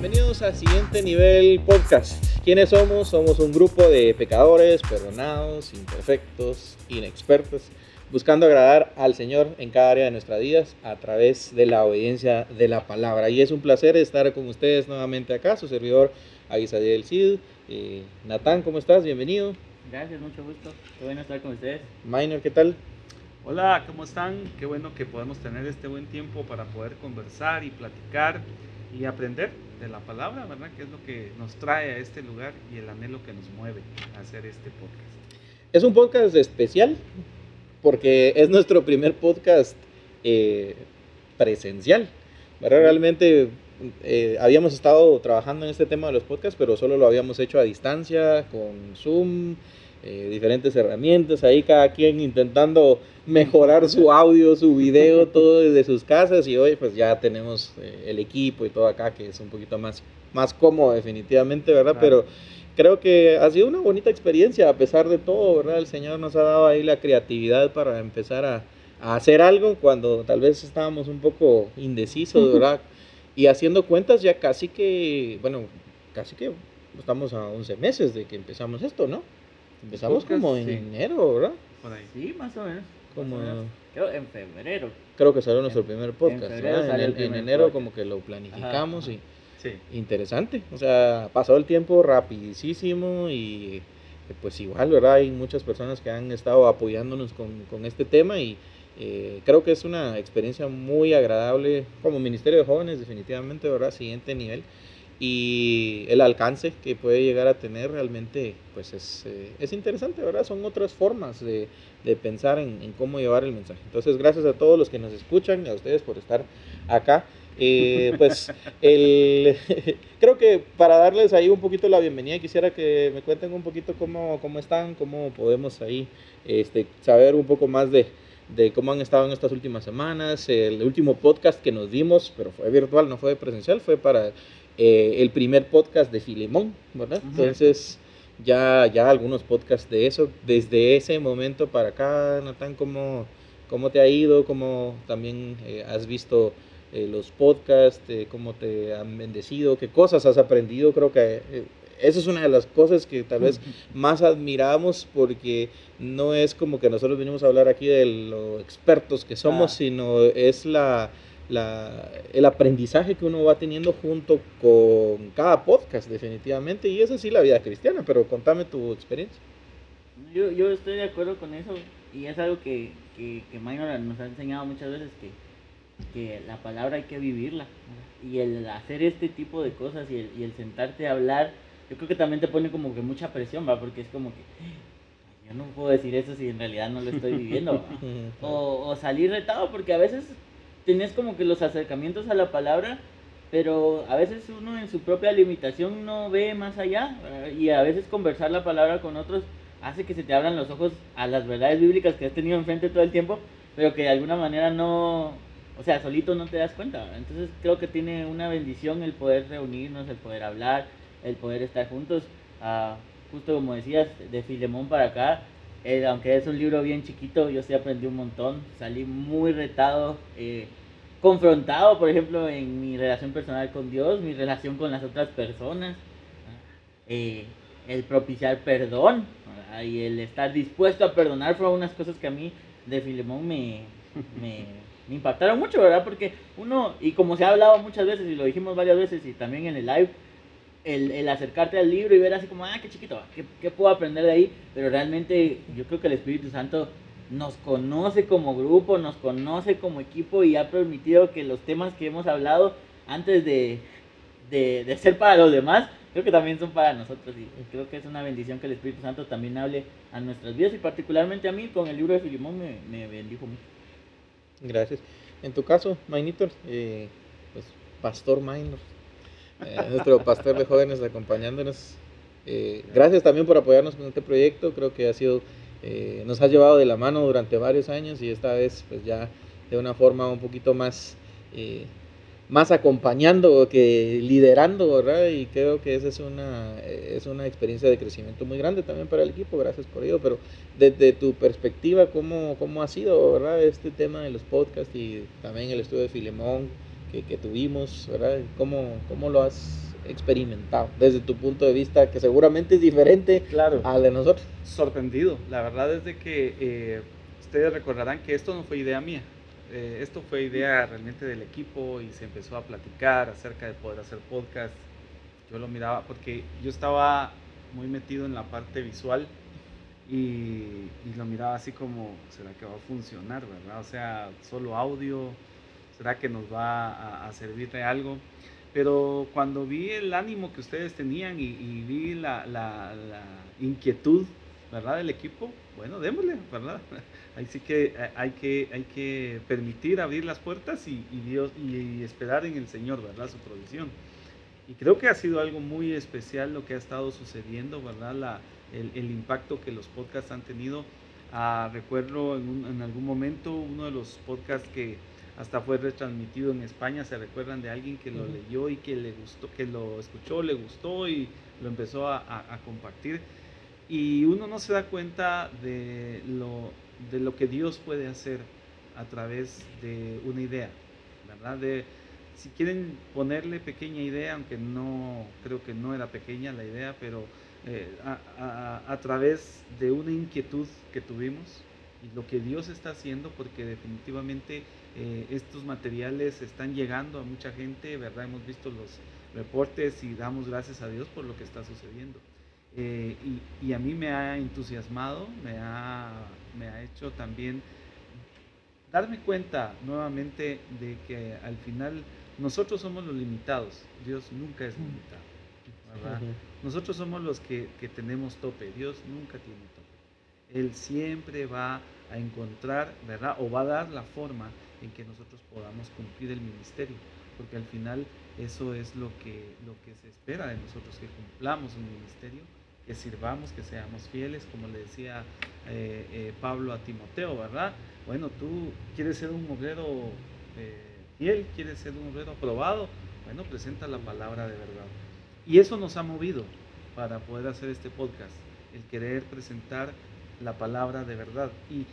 bienvenidos a Siguiente Nivel Podcast. ¿Quiénes somos? Somos un grupo de pecadores, perdonados, imperfectos, inexpertos, buscando agradar al Señor en cada área de nuestras vidas a través de la obediencia de la palabra. Y es un placer estar con ustedes nuevamente acá, su servidor Aguisadiel Cid. Eh, Natán, ¿cómo estás? Bienvenido. Gracias, mucho gusto. Qué bueno estar con ustedes. Minor, ¿qué tal? Hola, ¿cómo están? Qué bueno que podemos tener este buen tiempo para poder conversar y platicar y aprender de la palabra, ¿verdad? Que es lo que nos trae a este lugar y el anhelo que nos mueve a hacer este podcast. Es un podcast especial porque es nuestro primer podcast eh, presencial. ¿verdad? Realmente eh, habíamos estado trabajando en este tema de los podcasts, pero solo lo habíamos hecho a distancia, con Zoom, eh, diferentes herramientas, ahí cada quien intentando mejorar su audio, su video, todo desde sus casas y hoy pues ya tenemos eh, el equipo y todo acá que es un poquito más, más cómodo definitivamente, ¿verdad? Pero creo que ha sido una bonita experiencia a pesar de todo, ¿verdad? El Señor nos ha dado ahí la creatividad para empezar a, a hacer algo cuando tal vez estábamos un poco indecisos, ¿verdad? Y haciendo cuentas ya casi que, bueno, casi que estamos a 11 meses de que empezamos esto, ¿no? Empezamos podcast, como en sí. enero, ¿verdad? Por ahí. Sí, más o menos. Como- más o menos. Creo en febrero. Creo que salió nuestro En- primer en podcast. febrero ¿verdad? En, el enero podcast. como que lo planificamos Ajá, y Sí. interesante. O sea, pasó el tiempo rapidísimo y eh, pues igual, ¿verdad? Hay muchas personas que han estado apoyándonos con, con este tema y eh, creo que es una experiencia muy agradable como Ministerio de Jóvenes, definitivamente, ¿verdad? Siguiente nivel. Y el alcance que puede llegar a tener realmente, pues es, eh, es interesante, ¿verdad? Son otras formas de, de pensar en, cómo llevar el mensaje. Entonces, gracias a todos los que nos escuchan, a ustedes por estar acá. Eh, pues el, creo que para darles ahí un poquito la bienvenida, quisiera que me cuenten un poquito cómo, cómo están, cómo podemos ahí este, saber un poco más de, de cómo han estado en estas últimas semanas. El último podcast que nos dimos, pero fue virtual, no fue presencial, fue para eh, el primer podcast de Filemón, ¿verdad? Entonces, ya, ya algunos podcasts de eso. Desde ese momento para acá, Natán, ¿cómo, cómo te ha ido? ¿Cómo también eh, has visto eh, los podcasts? ¿Cómo te han bendecido? ¿Qué cosas has aprendido? Creo que esa es una de las cosas que tal vez más admiramos porque no es como que nosotros venimos a hablar aquí de lo expertos que somos, Ah. sino es la, la- el aprendizaje que uno va teniendo junto con cada podcast, definitivamente. Y esa sí la vida cristiana, pero contame tu experiencia. Yo, yo estoy de acuerdo con eso y es algo que, que, que Minor nos ha enseñado muchas veces que, que la palabra hay que vivirla y el hacer este tipo de cosas y el, y el sentarte a hablar, yo creo que también te pone como que mucha presión, ¿va? Porque es como que yo no puedo decir eso si en realidad no lo estoy viviendo. o salir retado, porque a veces tenés como que los acercamientos a la palabra, pero a veces uno en su propia limitación no ve más allá, ¿verdad? y a veces conversar la palabra con otros hace que se te abran los ojos a las verdades bíblicas que has tenido enfrente todo el tiempo, pero que de alguna manera no, o sea, solito no te das cuenta. Entonces creo que tiene una bendición el poder reunirnos, el poder hablar, el poder estar juntos. Ah, justo como decías, de Filemón para acá, eh, aunque es un libro bien chiquito, yo sí aprendí un montón, salí muy retado, eh, confrontado, por ejemplo, en mi relación personal con Dios, mi relación con las otras personas, eh, el propiciar perdón ¿verdad? y el estar dispuesto a perdonar fueron unas cosas que a mí de Filemón me, me, me impactaron mucho, ¿verdad? Porque uno, y como se ha hablado muchas veces y lo dijimos varias veces y también en el live, el, el acercarte al libro y ver así como, ah, qué chiquito, ¿qué, puedo aprender de ahí? Pero realmente yo creo que el Espíritu Santo nos conoce como grupo, nos conoce como equipo y ha permitido que los temas que hemos hablado antes de, de, ser para los demás, creo que también son para nosotros y creo que es una bendición que el Espíritu Santo también hable a nuestras vidas y particularmente a mí con el libro de Filimón me, bendijo mucho. Gracias. En tu caso, Mainitor, eh, pues Pastor Minor, eh, nuestro pastor de jóvenes acompañándonos. Eh, gracias también por apoyarnos con este proyecto. Creo que ha sido, eh, nos has llevado de la mano durante varios años y esta vez, pues ya de una forma un poquito más, eh, más acompañando que liderando, ¿verdad? Y creo que esa es una, es una experiencia de crecimiento muy grande también para el equipo. Gracias por ello. Pero desde tu perspectiva, ¿cómo, cómo ha sido, ¿verdad? Este tema de los podcasts y también el estudio de Filemón que, que tuvimos, ¿verdad? ¿Cómo, cómo lo has experimentado desde tu punto de vista, que seguramente es diferente claro. al de nosotros? Sorprendido. La verdad es de que eh, ustedes recordarán que esto no fue idea mía. Eh, esto fue idea realmente del equipo y se empezó a platicar acerca de poder hacer podcast. Yo lo miraba porque yo estaba muy metido en la parte visual y, lo miraba así como, ¿será que va a funcionar, verdad? O sea, solo audio, ¿será que nos va a, servir de algo? Pero cuando vi el ánimo que ustedes tenían y, vi la, la, inquietud, ¿verdad? Del equipo, bueno, démosle, ¿verdad? Ahí sí que eh, hay que, hay que permitir abrir las puertas y, Dios, y esperar en el Señor, ¿verdad? Su provisión. Y creo que ha sido algo muy especial lo que ha estado sucediendo, ¿verdad? La, el, impacto que los podcasts han tenido. Ah, recuerdo en, algún momento uno de los podcasts que hasta fue retransmitido en España, se recuerdan de alguien que lo leyó y que le gustó, que lo escuchó, le gustó y lo empezó a, compartir. Y uno no se da cuenta de lo, de lo que Dios puede hacer a través de una idea, ¿verdad? De, si quieren ponerle pequeña idea, aunque no creo que no era pequeña la idea, pero eh, a, través de una inquietud que tuvimos y lo que Dios está haciendo, porque definitivamente eh, estos materiales están llegando a mucha gente, ¿verdad? Hemos visto los reportes y damos gracias a Dios por lo que está sucediendo. Eh, y, a mí me ha entusiasmado, me ha, me ha hecho también darme cuenta nuevamente de que al final nosotros somos los limitados, Dios nunca es limitado. Nosotros somos los que, tenemos tope, Dios nunca tiene tope. Él siempre va a encontrar, ¿verdad? O va a dar la forma en que nosotros podamos cumplir el ministerio, porque al final eso es lo que, lo que se espera de nosotros, que cumplamos un ministerio, que sirvamos, que seamos fieles, como le decía eh, eh, Pablo a Timoteo, ¿verdad? Bueno, tú quieres ser un obrero eh, fiel, quieres ser un obrero aprobado, bueno, presenta la palabra de verdad. Y eso nos ha movido para poder hacer este podcast, el querer presentar la palabra de verdad. Y,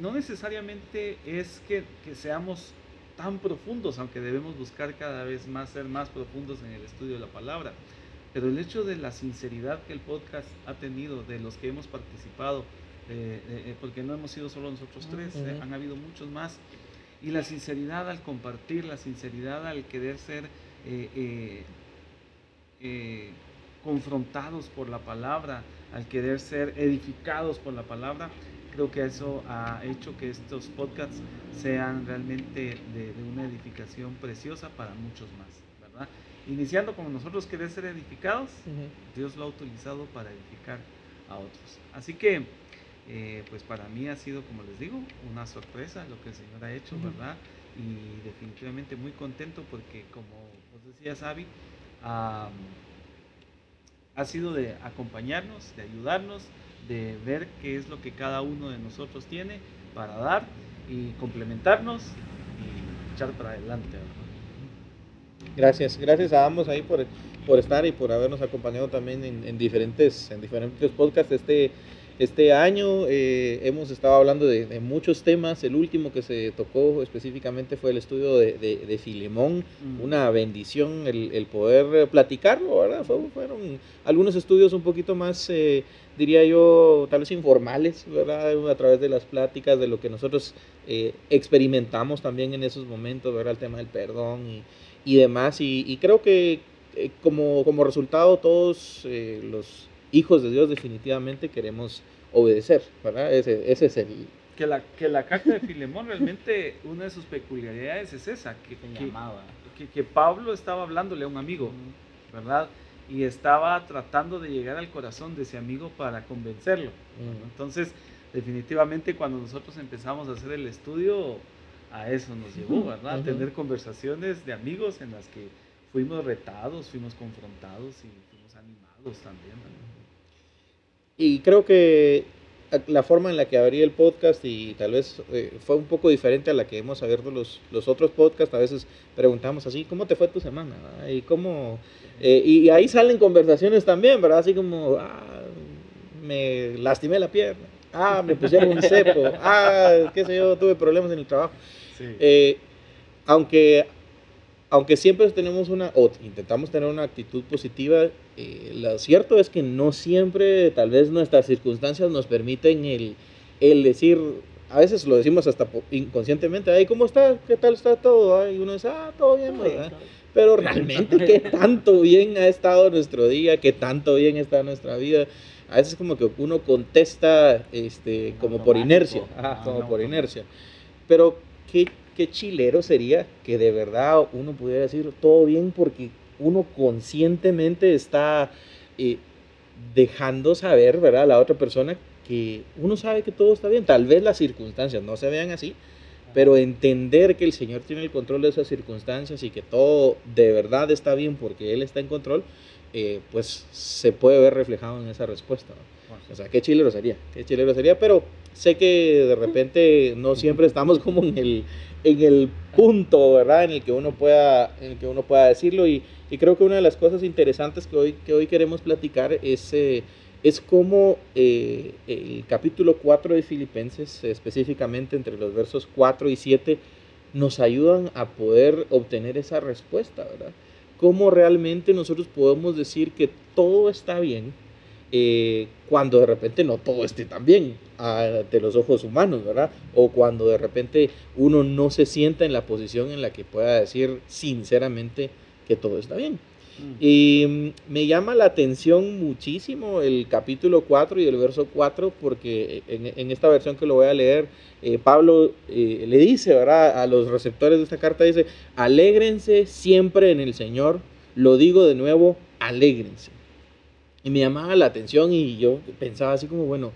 no necesariamente es que, seamos tan profundos, aunque debemos buscar cada vez más ser más profundos en el estudio de la palabra. Pero el hecho de la sinceridad que el podcast ha tenido, de los que hemos participado, eh, porque no hemos sido solo nosotros tres, eh, han habido muchos más, y la sinceridad al compartir, la sinceridad al querer ser eh, confrontados por la palabra, al querer ser edificados por la palabra, creo que eso ha hecho que estos podcasts sean realmente de, una edificación preciosa para muchos más, ¿verdad? Iniciando como nosotros querer ser edificados, Dios lo ha utilizado para edificar a otros. Así que, eh, pues para mí ha sido, como les digo, una sorpresa lo que el Señor ha hecho, ¿verdad? Y definitivamente muy contento porque, como os decía Sabi, ha sido de acompañarnos, de ayudarnos, de ver qué es lo que cada uno de nosotros tiene para dar y complementarnos y echar para adelante. Gracias, gracias a ambos ahí por, por estar y por habernos acompañado también en, en diferentes, en diferentes podcasts. Este, este año eh, hemos estado hablando de, muchos temas. El último que se tocó específicamente fue el estudio de, de, Filemón. Mm. Una bendición el, poder platicarlo, ¿verdad? fueron algunos estudios un poquito más, eh, diría yo, tal vez informales, ¿verdad? A través de las pláticas, de lo que nosotros eh, experimentamos también en esos momentos, ¿verdad? El tema del perdón y, demás. Y, creo que como, como resultado todos los hijos de Dios definitivamente queremos obedecer, ¿verdad? Ese, ese es el... Que la, que la carta de Filemón realmente una de sus peculiaridades es esa, que, que, que, Pablo estaba hablándole a un amigo, ¿verdad? Y estaba tratando de llegar al corazón de ese amigo para convencerlo. Entonces, definitivamente cuando nosotros empezamos a hacer el estudio, a eso nos llevó, ¿verdad? A tener conversaciones de amigos en las que fuimos retados, fuimos confrontados y fuimos animados también. ¿verdad? Y creo que la forma en la que abrí el podcast y tal vez eh, fue un poco diferente a la que hemos abierto los, los otros podcasts. A veces preguntamos así, ¿cómo te fue tu semana? Y, cómo, eh, y ahí salen conversaciones también, ¿verdad? Así como, ah, me lastimé la pierna, ah, me pusieron un cepo, ah, qué sé yo, tuve problemas en el trabajo. Eh, aunque aunque siempre tenemos una, o intentamos tener una actitud positiva, eh, lo cierto es que no siempre, tal vez nuestras circunstancias nos permiten el, el decir, a veces lo decimos hasta inconscientemente, ay, ¿cómo está? ¿Qué tal está todo? Y uno dice, ah, todo bien, ¿verdad? Pero realmente, ¿qué tanto bien ha estado nuestro día? ¿Qué tanto bien está nuestra vida? A veces como que uno contesta este, como por inercia, como por inercia. Pero qué, qué chilero sería que de verdad uno pudiera decir todo bien porque uno conscientemente está eh, dejando saber, ¿verdad? A la otra persona que uno sabe que todo está bien. Tal vez las circunstancias no se vean así, pero entender que el Señor tiene el control de esas circunstancias y que todo de verdad está bien porque Él está en control, eh, pues se puede ver reflejado en esa respuesta. O sea, qué chilero sería, qué chilero sería, pero sé que de repente no siempre estamos como en el, en el punto, ¿verdad? En el que uno pueda, en el que uno pueda decirlo y, creo que una de las cosas interesantes que hoy, que hoy queremos platicar es... Eh, es como eh, el capítulo 4 de Filipenses, específicamente entre los versos 4 y 7, nos ayudan a poder obtener esa respuesta, ¿verdad? Cómo realmente nosotros podemos decir que todo está bien eh, cuando de repente no todo esté tan bien de los ojos humanos, ¿verdad? O cuando de repente uno no se sienta en la posición en la que pueda decir sinceramente que todo está bien. Y mm, me llama la atención muchísimo el capítulo 4 y el verso 4, porque en, esta versión que lo voy a leer, eh, Pablo eh, le dice ¿verdad? a los receptores de esta carta, dice, alégrense siempre en el Señor, lo digo de nuevo, alégrense. Y me llamaba la atención y yo pensaba así como, bueno,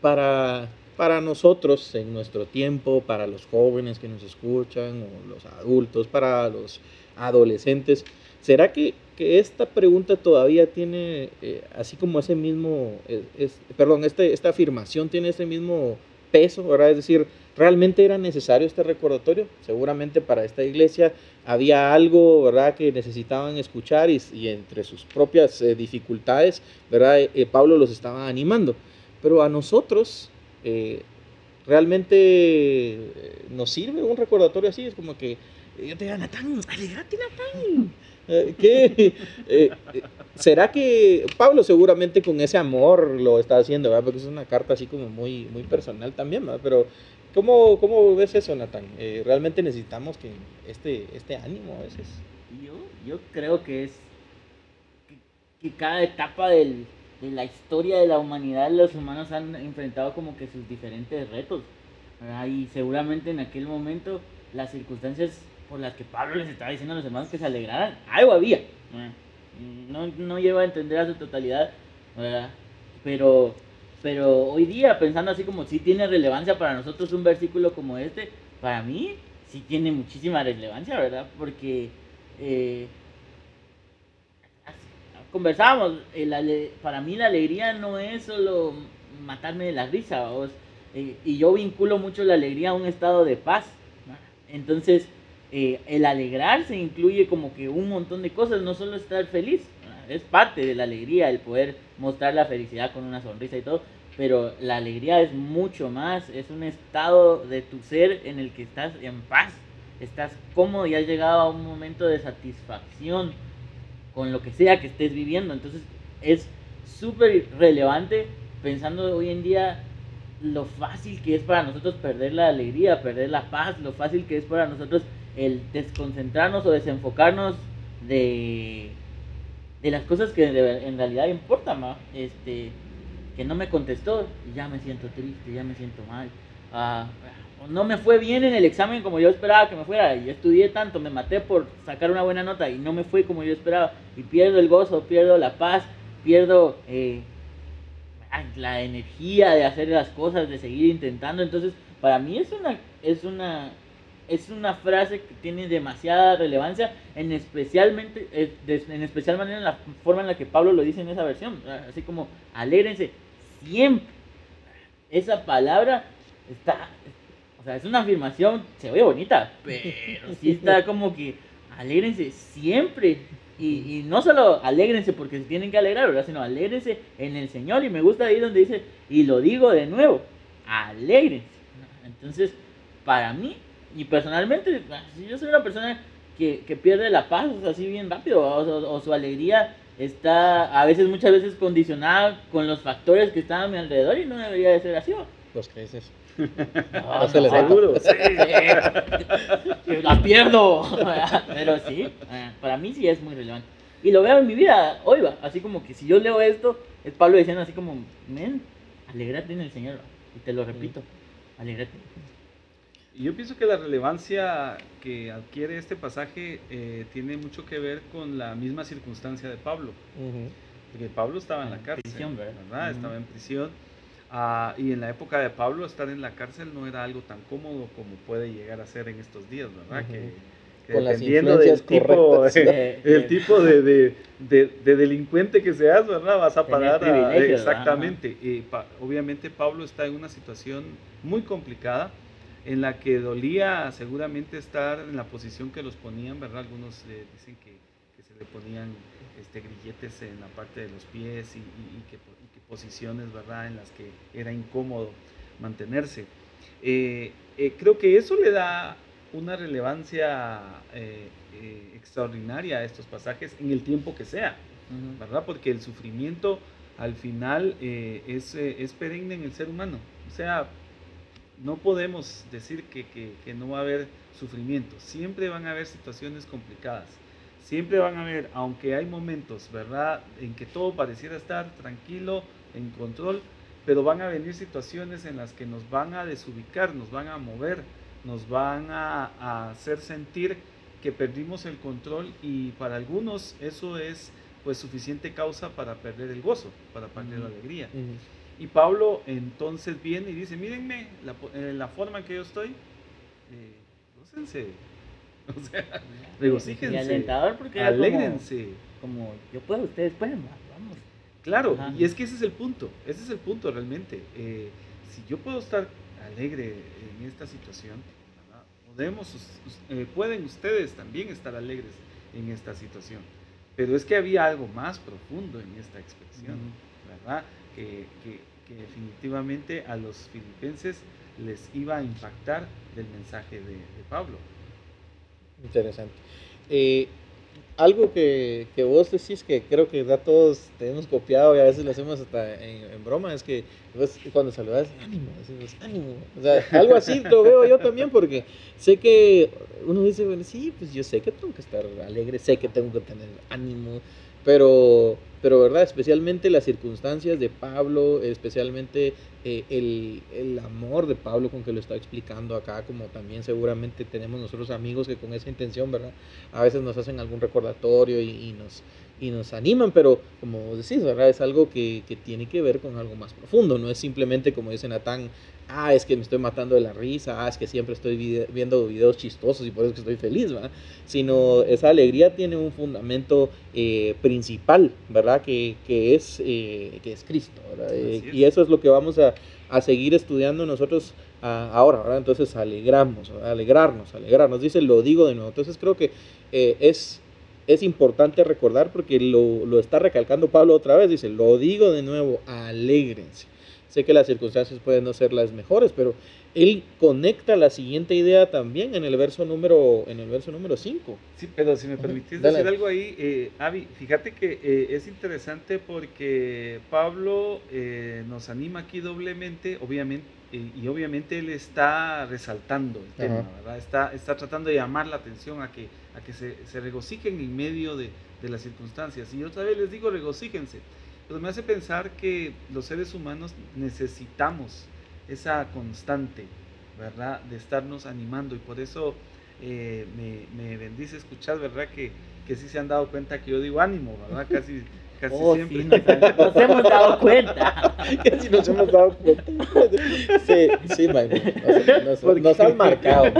para, para nosotros en nuestro tiempo, para los jóvenes que nos escuchan, o los adultos, para los adolescentes, ¿será que que esta pregunta todavía tiene, eh, así como ese mismo, es, perdón, este, esta afirmación tiene ese mismo peso. Es decir, ¿realmente era necesario este recordatorio? Seguramente para esta iglesia había algo, ¿verdad?, que necesitaban escuchar y, entre sus propias eh, dificultades, ¿verdad?, eh, Pablo los estaba animando. Pero a nosotros, realmente nos sirve un recordatorio así, es como que yo te digo, Natán, alegrate, Natán. Eh, ¿Qué? Eh, ¿Será que Pablo seguramente con ese amor lo está haciendo, ¿verdad? Porque es una carta así como muy, muy personal también, ¿verdad? Pero ¿cómo, cómo ves eso, Natán? Eh, ¿Realmente necesitamos que este, este ánimo a veces? Yo, yo creo que es que, cada etapa del, de la historia de la humanidad los humanos han enfrentado como que sus diferentes retos. Y seguramente en aquel momento las circunstancias por las que Pablo les estaba diciendo a los hermanos que se alegraran, algo había. No, no llevo a entender a su totalidad, Pero, pero hoy día, pensando así como si tiene relevancia para nosotros un versículo como este, para mí sí tiene muchísima relevancia, ¿verdad? Porque eh, conversábamos, para mí la alegría no es solo matarme de la risa, eh, y yo vinculo mucho la alegría a un estado de paz. Entonces, eh, el alegrarse incluye como que un montón de cosas, no solo estar feliz, es parte de la alegría el poder mostrar la felicidad con una sonrisa y todo, pero la alegría es mucho más, es un estado de tu ser en el que estás en paz, estás cómodo y has llegado a un momento de satisfacción con lo que sea que estés viviendo, entonces es súper relevante pensando hoy en día lo fácil que es para nosotros perder la alegría, perder la paz, lo fácil que es para nosotros el desconcentrarnos o desenfocarnos de, de las cosas que en realidad importan, Este, que no me contestó y ya me siento triste, ya me siento mal. Ah, no me fue bien en el examen como yo esperaba que me fuera. Yo estudié tanto, me maté por sacar una buena nota y no me fue como yo esperaba. Y pierdo el gozo, pierdo la paz, pierdo eh, la energía de hacer las cosas, de seguir intentando. Entonces, para mí es una, es una es una frase que tiene demasiada relevancia, en especialmente, eh, en especial manera en la forma en la que Pablo lo dice en esa versión, así como alégrense siempre. Esa palabra está, o sea, es una afirmación, se ve bonita, pero sí está como que alégrense siempre. Y, y, no solo alégrense porque se tienen que alegrar, ¿verdad? Sino alégrense en el Señor. Y me gusta ahí donde dice, y lo digo de nuevo, alégrense. Entonces, para mí, y personalmente, yo soy una persona que, que pierde la paz así bien rápido, o, o, su alegría está a veces, muchas veces condicionada con los factores que están a mi alrededor y no debería de ser así. ¿o? Los creces. No, no, seguro, sí. la pierdo. Pero sí, eh, para mí sí es muy relevante. Y lo veo en mi vida hoy, va. Así como que si yo leo esto, es Pablo diciendo así como, men, alegrate en el Señor. Y te lo repito, alegrate. Y yo pienso que la relevancia que adquiere este pasaje eh, tiene mucho que ver con la misma circunstancia de Pablo. Porque Pablo estaba en la cárcel, prisión, ¿verdad? Estaba en prisión. Ah, y en la época de Pablo estar en la cárcel no era algo tan cómodo como puede llegar a ser en estos días, ¿verdad? que, dependiendo del tipo, el tipo de, de, de, delincuente que seas, ¿verdad? Vas a parar a, exactamente. Y obviamente Pablo está en una situación muy complicada en la que dolía seguramente estar en la posición que los ponían, ¿verdad? Algunos eh, dicen que, que, se le ponían este, grilletes en la parte de los pies y, que, posiciones, ¿verdad? En las que era incómodo mantenerse. Eh, eh, creo que eso le da una relevancia extraordinaria a estos pasajes en el tiempo que sea, ¿verdad? Porque el sufrimiento al final es, es perenne en el ser humano. O sea, no podemos decir que, no va a haber sufrimiento. Siempre van a haber situaciones complicadas. Siempre van a haber, aunque hay momentos, ¿verdad?, en que todo pareciera estar tranquilo, en control, pero van a venir situaciones en las que nos van a desubicar, nos van a mover, nos van a, hacer sentir que perdimos el control y para algunos eso es pues suficiente causa para perder el gozo, para perder la alegría. Y Pablo entonces viene y dice, mírenme, la, la forma en que yo estoy, eh, gócense. O sea, regocíjense. Y alentador porque alégrense. Como, yo puedo, ustedes pueden, vamos. Claro, y es que ese es el punto, ese es el punto realmente. Eh, si yo puedo estar alegre en esta situación, Podemos, eh, pueden ustedes también estar alegres en esta situación. Pero es que había algo más profundo en esta expresión, ¿verdad? Que, definitivamente a los filipenses les iba a impactar del mensaje de, Pablo. Interesante. Eh, algo que, vos decís que creo que ya todos tenemos copiado y a veces lo hacemos hasta en, broma, es que cuando saludas, ánimo, decimos ánimo. O sea, algo así lo veo yo también porque sé que uno dice, bueno, sí, pues yo sé que tengo que estar alegre, sé que tengo que tener ánimo, pero, pero ¿verdad? Especialmente las circunstancias de Pablo, especialmente eh, el, el, amor de Pablo con que lo está explicando acá, como también seguramente tenemos nosotros amigos que con esa intención, ¿verdad? A veces nos hacen algún recordatorio y, y nos, y nos animan, pero como decís, ¿verdad? Es algo que, que, tiene que ver con algo más profundo, no es simplemente como dice Natán, ah, es que me estoy matando de la risa, ah, es que siempre estoy viendo videos chistosos y por eso que estoy feliz, ¿verdad? Sino esa alegría tiene un fundamento eh, principal, ¿verdad? Que, que es, eh, que es Cristo, ¿verdad? Eh, y eso es lo que vamos a, a seguir estudiando nosotros ah, ahora, ¿verdad? Entonces alegramos, alegrarnos, alegrarnos, dice, lo digo de nuevo. Entonces creo que es, es importante recordar porque lo, lo está recalcando Pablo otra vez, dice, lo digo de nuevo, alegrense. Sé que las circunstancias pueden no ser las mejores, pero él conecta la siguiente idea también en el verso número en el verso número 5. Sí, pero si me permitís decir algo ahí, eh, Avi, fíjate que eh, es interesante porque Pablo eh, nos anima aquí doblemente, obviamente, y obviamente él está resaltando el tema, ¿verdad? Está, está tratando de llamar la atención a que, a que se, se regocijen en medio de, de las circunstancias. Y otra vez les digo, regocíjense pero me hace pensar que los seres humanos necesitamos esa constante, ¿verdad? De estarnos animando y por eso eh, me, bendice escuchar, ¿verdad? Que, que sí se han dado cuenta que yo digo ánimo, ¿verdad? Casi, casi oh, siempre. Sí, nos, hemos dado cuenta. Casi nos hemos dado cuenta. Sí, sí, nos, nos, nos han marcado.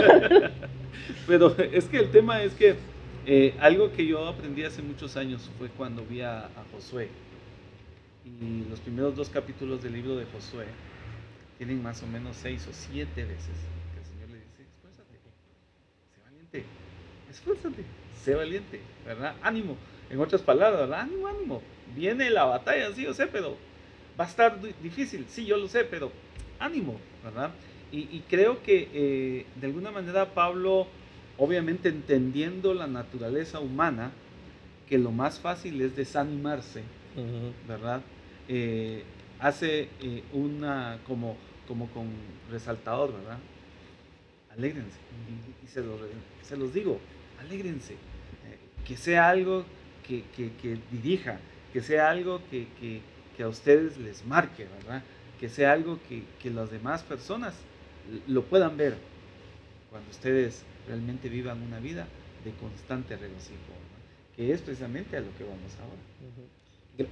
Pero es que el tema es que eh, algo que yo aprendí hace muchos años fue cuando vi a, a Josué y los primeros dos capítulos del libro de Josué tienen más o menos seis o siete veces que el Señor le dice, esfuérzate, sé valiente, esfuérzate, sé valiente, ¿verdad? Ánimo. En otras palabras, ¿verdad? Ánimo, ánimo. Viene la batalla, sí, yo sé, pero va a estar difícil, sí, yo lo sé, pero ánimo, ¿verdad? Y, creo que eh, de alguna manera Pablo obviamente entendiendo la naturaleza humana, que lo más fácil es desanimarse, ¿verdad? Eh, hace eh, una, como, como con resaltador, ¿verdad? Alégrense. Y, se, se, los digo, alégrense. que sea algo que, que, dirija, que sea algo que, que, a ustedes les marque, ¿verdad? Que sea algo que, las demás personas lo puedan ver cuando ustedes realmente vivan una vida de constante regocijo, que es precisamente a lo que vamos ahora.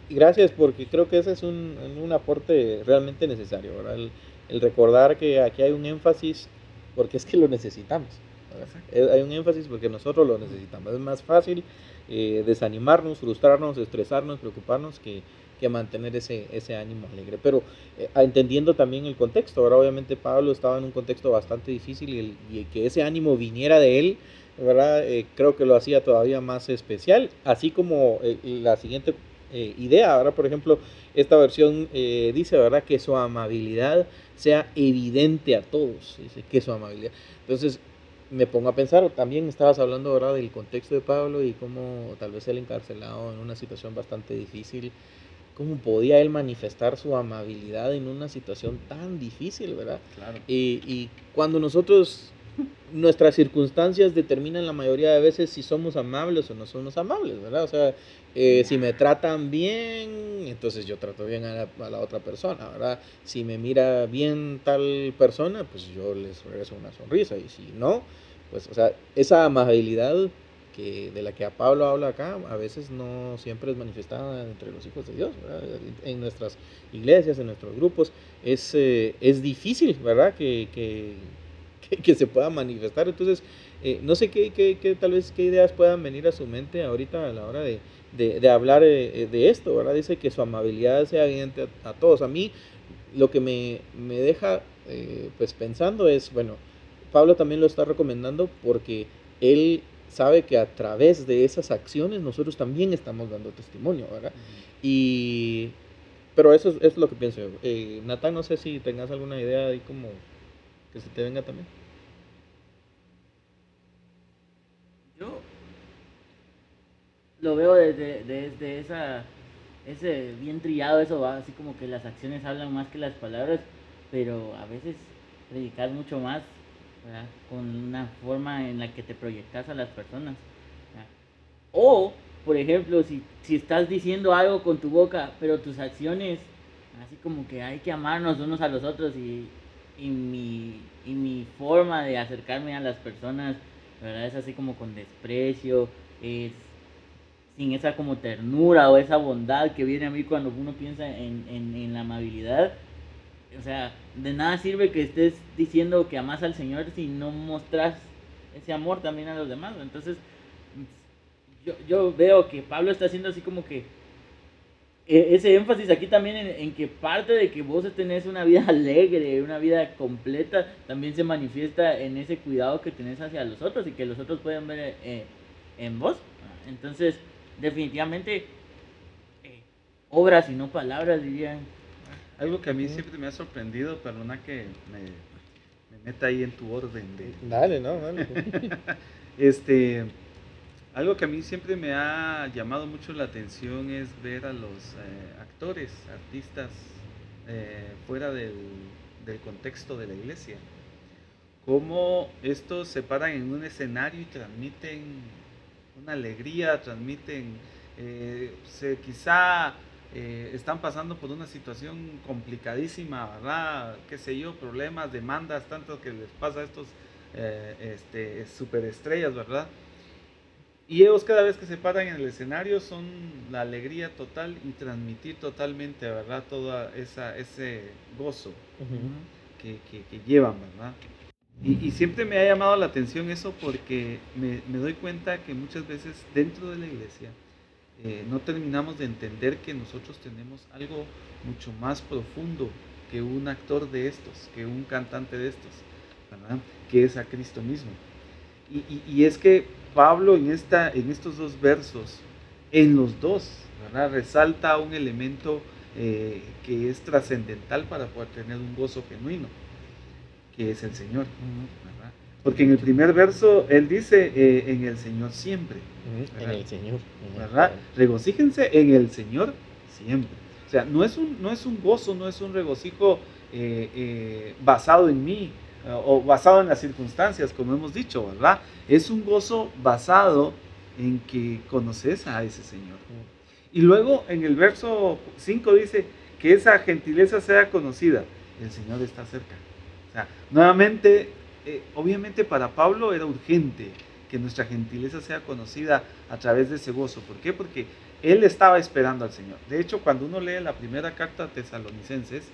Gracias, porque creo que ese es un, un aporte realmente necesario, ¿verdad? El, el, recordar que aquí hay un énfasis, porque es que lo necesitamos. Hay un énfasis porque nosotros lo necesitamos. Es más fácil eh, desanimarnos, frustrarnos, estresarnos, preocuparnos que, que mantener ese, ese ánimo alegre. Pero eh, entendiendo también el contexto, ahora obviamente Pablo estaba en un contexto bastante difícil y, y que ese ánimo viniera de él, ¿verdad? Eh, creo que lo hacía todavía más especial, así como la siguiente idea, ahora por ejemplo, esta versión dice, ¿verdad? Que su amabilidad sea evidente a todos, dice que su amabilidad. Entonces, me pongo a pensar, también estabas hablando ahora del contexto de Pablo y cómo tal vez él encarcelado en una situación bastante difícil, cómo podía él manifestar su amabilidad en una situación tan difícil, ¿verdad? Claro. Y, y cuando nosotros, nuestras circunstancias determinan la mayoría de veces si somos amables o no somos amables, ¿verdad? O sea, eh, si me tratan bien, entonces yo trato bien a la, otra persona, ¿verdad? Si me mira bien tal persona, pues yo les regreso una sonrisa y si no, pues, o sea, esa amabilidad que, de la que a Pablo habla acá, a veces no siempre es manifestada entre los hijos de Dios, ¿verdad? en nuestras iglesias, en nuestros grupos, es, eh, es difícil, ¿verdad? Que, que, que, se pueda manifestar. Entonces, eh, no sé qué, qué, qué, tal vez qué ideas puedan venir a su mente ahorita a la hora de, de, de hablar eh, de esto, ¿verdad? Dice que su amabilidad sea evidente a, a todos. A mí lo que me, me deja pues pensando es, bueno, Pablo también lo está recomendando porque él sabe que a través de esas acciones nosotros también estamos dando testimonio, ¿verdad? Y, pero eso es, lo que pienso yo. Eh, Natán, no sé si tengas alguna idea ahí como que se te venga también. Lo veo desde, desde esa, ese bien trillado, eso va así como que las acciones hablan más que las palabras, pero a veces predicar mucho más con una forma en la que te proyectas a las personas. O, por ejemplo, si, si estás diciendo algo con tu boca, pero tus acciones, así como que hay que amarnos unos a los otros y, y, mi, y mi forma de acercarme a las personas, ¿verdad? Es así como con desprecio, es sin esa como ternura o esa bondad que viene a mí cuando uno piensa en, en, en la amabilidad o sea, de nada sirve que estés diciendo que amas al Señor si no mostras ese amor también a los demás. Entonces, yo, yo veo que Pablo está haciendo así como que e, ese énfasis aquí también en, que parte de que vos tenés una vida alegre, una vida completa, también se manifiesta en ese cuidado que tenés hacia los otros y que los otros pueden ver eh, en vos. Entonces, definitivamente, eh, obras y no palabras, dirían algo que a mí siempre me ha sorprendido, perdona que me, me meta ahí en tu orden de... Dale, no, dale. este, algo que a mí siempre me ha llamado mucho la atención es ver a los eh, actores, artistas, eh, fuera del, del, contexto de la iglesia. Cómo estos se paran en un escenario y transmiten una alegría, transmiten, eh, se, quizá eh, están pasando por una situación complicadísima, ¿verdad? Qué sé yo, problemas, demandas, tanto que les pasa a estos eh, este, superestrellas, ¿verdad? Y ellos cada vez que se paran en el escenario son la alegría total y transmitir totalmente, ¿verdad? Todo esa, ese gozo que, que, llevan, ¿verdad? Y, siempre me ha llamado la atención eso porque me, doy cuenta que muchas veces dentro de la iglesia eh, no terminamos de entender que nosotros tenemos algo mucho más profundo que un actor de estos, que un cantante de estos, ¿verdad? que es a Cristo mismo. Y, y, es que Pablo en, esta, en estos dos versos, en los dos, ¿verdad? resalta un elemento eh, que es trascendental para poder tener un gozo genuino, que es el Señor. ¿verdad? Porque en el primer verso él dice, eh, en el Señor siempre. En el Señor. ¿Verdad? Regocíjense en el Señor siempre. O sea, no es un, no es un gozo, no es un regocijo eh, eh, basado en mí o basado en las circunstancias, como hemos dicho, ¿verdad? Es un gozo basado en que conoces a ese Señor. Y luego en el verso 5 dice que esa gentileza sea conocida. El Señor está cerca. O sea, nuevamente eh, obviamente para Pablo era urgente que nuestra gentileza sea conocida a través de ese gozo. ¿Por qué? Porque él estaba esperando al Señor. De hecho, cuando uno lee la primera carta a tesalonicenses,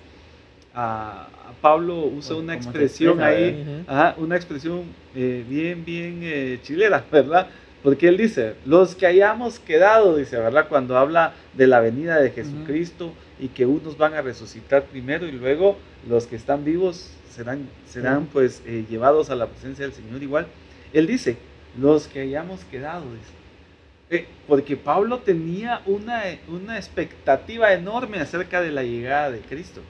a, Pablo usa una expresión ahí, una expresión eh, bien, bien eh, chilera, ¿verdad? Porque él dice, los que hayamos quedado, dice, ¿verdad? Cuando habla de la venida de Jesucristo y que unos van a resucitar primero y luego los que están vivos serán, serán pues eh, llevados a la presencia del Señor igual. Él dice, los que hayamos quedado, dice. Eh, porque Pablo tenía una, una expectativa enorme acerca de la llegada de Cristo.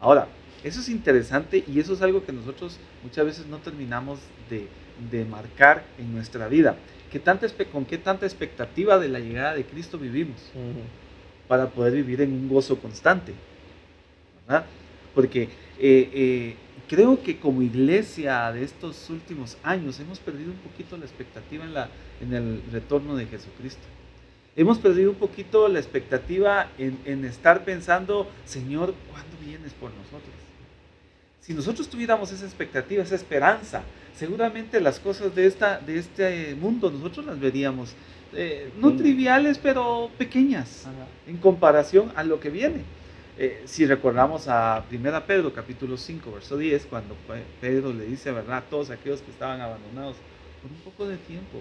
Ahora, eso es interesante y eso es algo que nosotros muchas veces no terminamos de, de marcar en nuestra vida. ¿Qué tanta, ¿Con qué tanta expectativa de la llegada de Cristo vivimos? Para poder vivir en un gozo constante. ¿verdad? Porque eh, creo que como iglesia de estos últimos años hemos perdido un poquito la expectativa en, la, en el retorno de Jesucristo. Hemos perdido un poquito la expectativa en, estar pensando, Señor, ¿cuándo vienes por nosotros? Si nosotros tuviéramos esa expectativa, esa esperanza, seguramente las cosas de, esta, de este mundo nosotros las veríamos, eh, no triviales, pero pequeñas en comparación a lo que viene. Eh, si recordamos a 1 Pedro capítulo 5, verso 10, cuando Pedro le dice, ¿verdad?, a todos aquellos que estaban abandonados, por un poco de tiempo.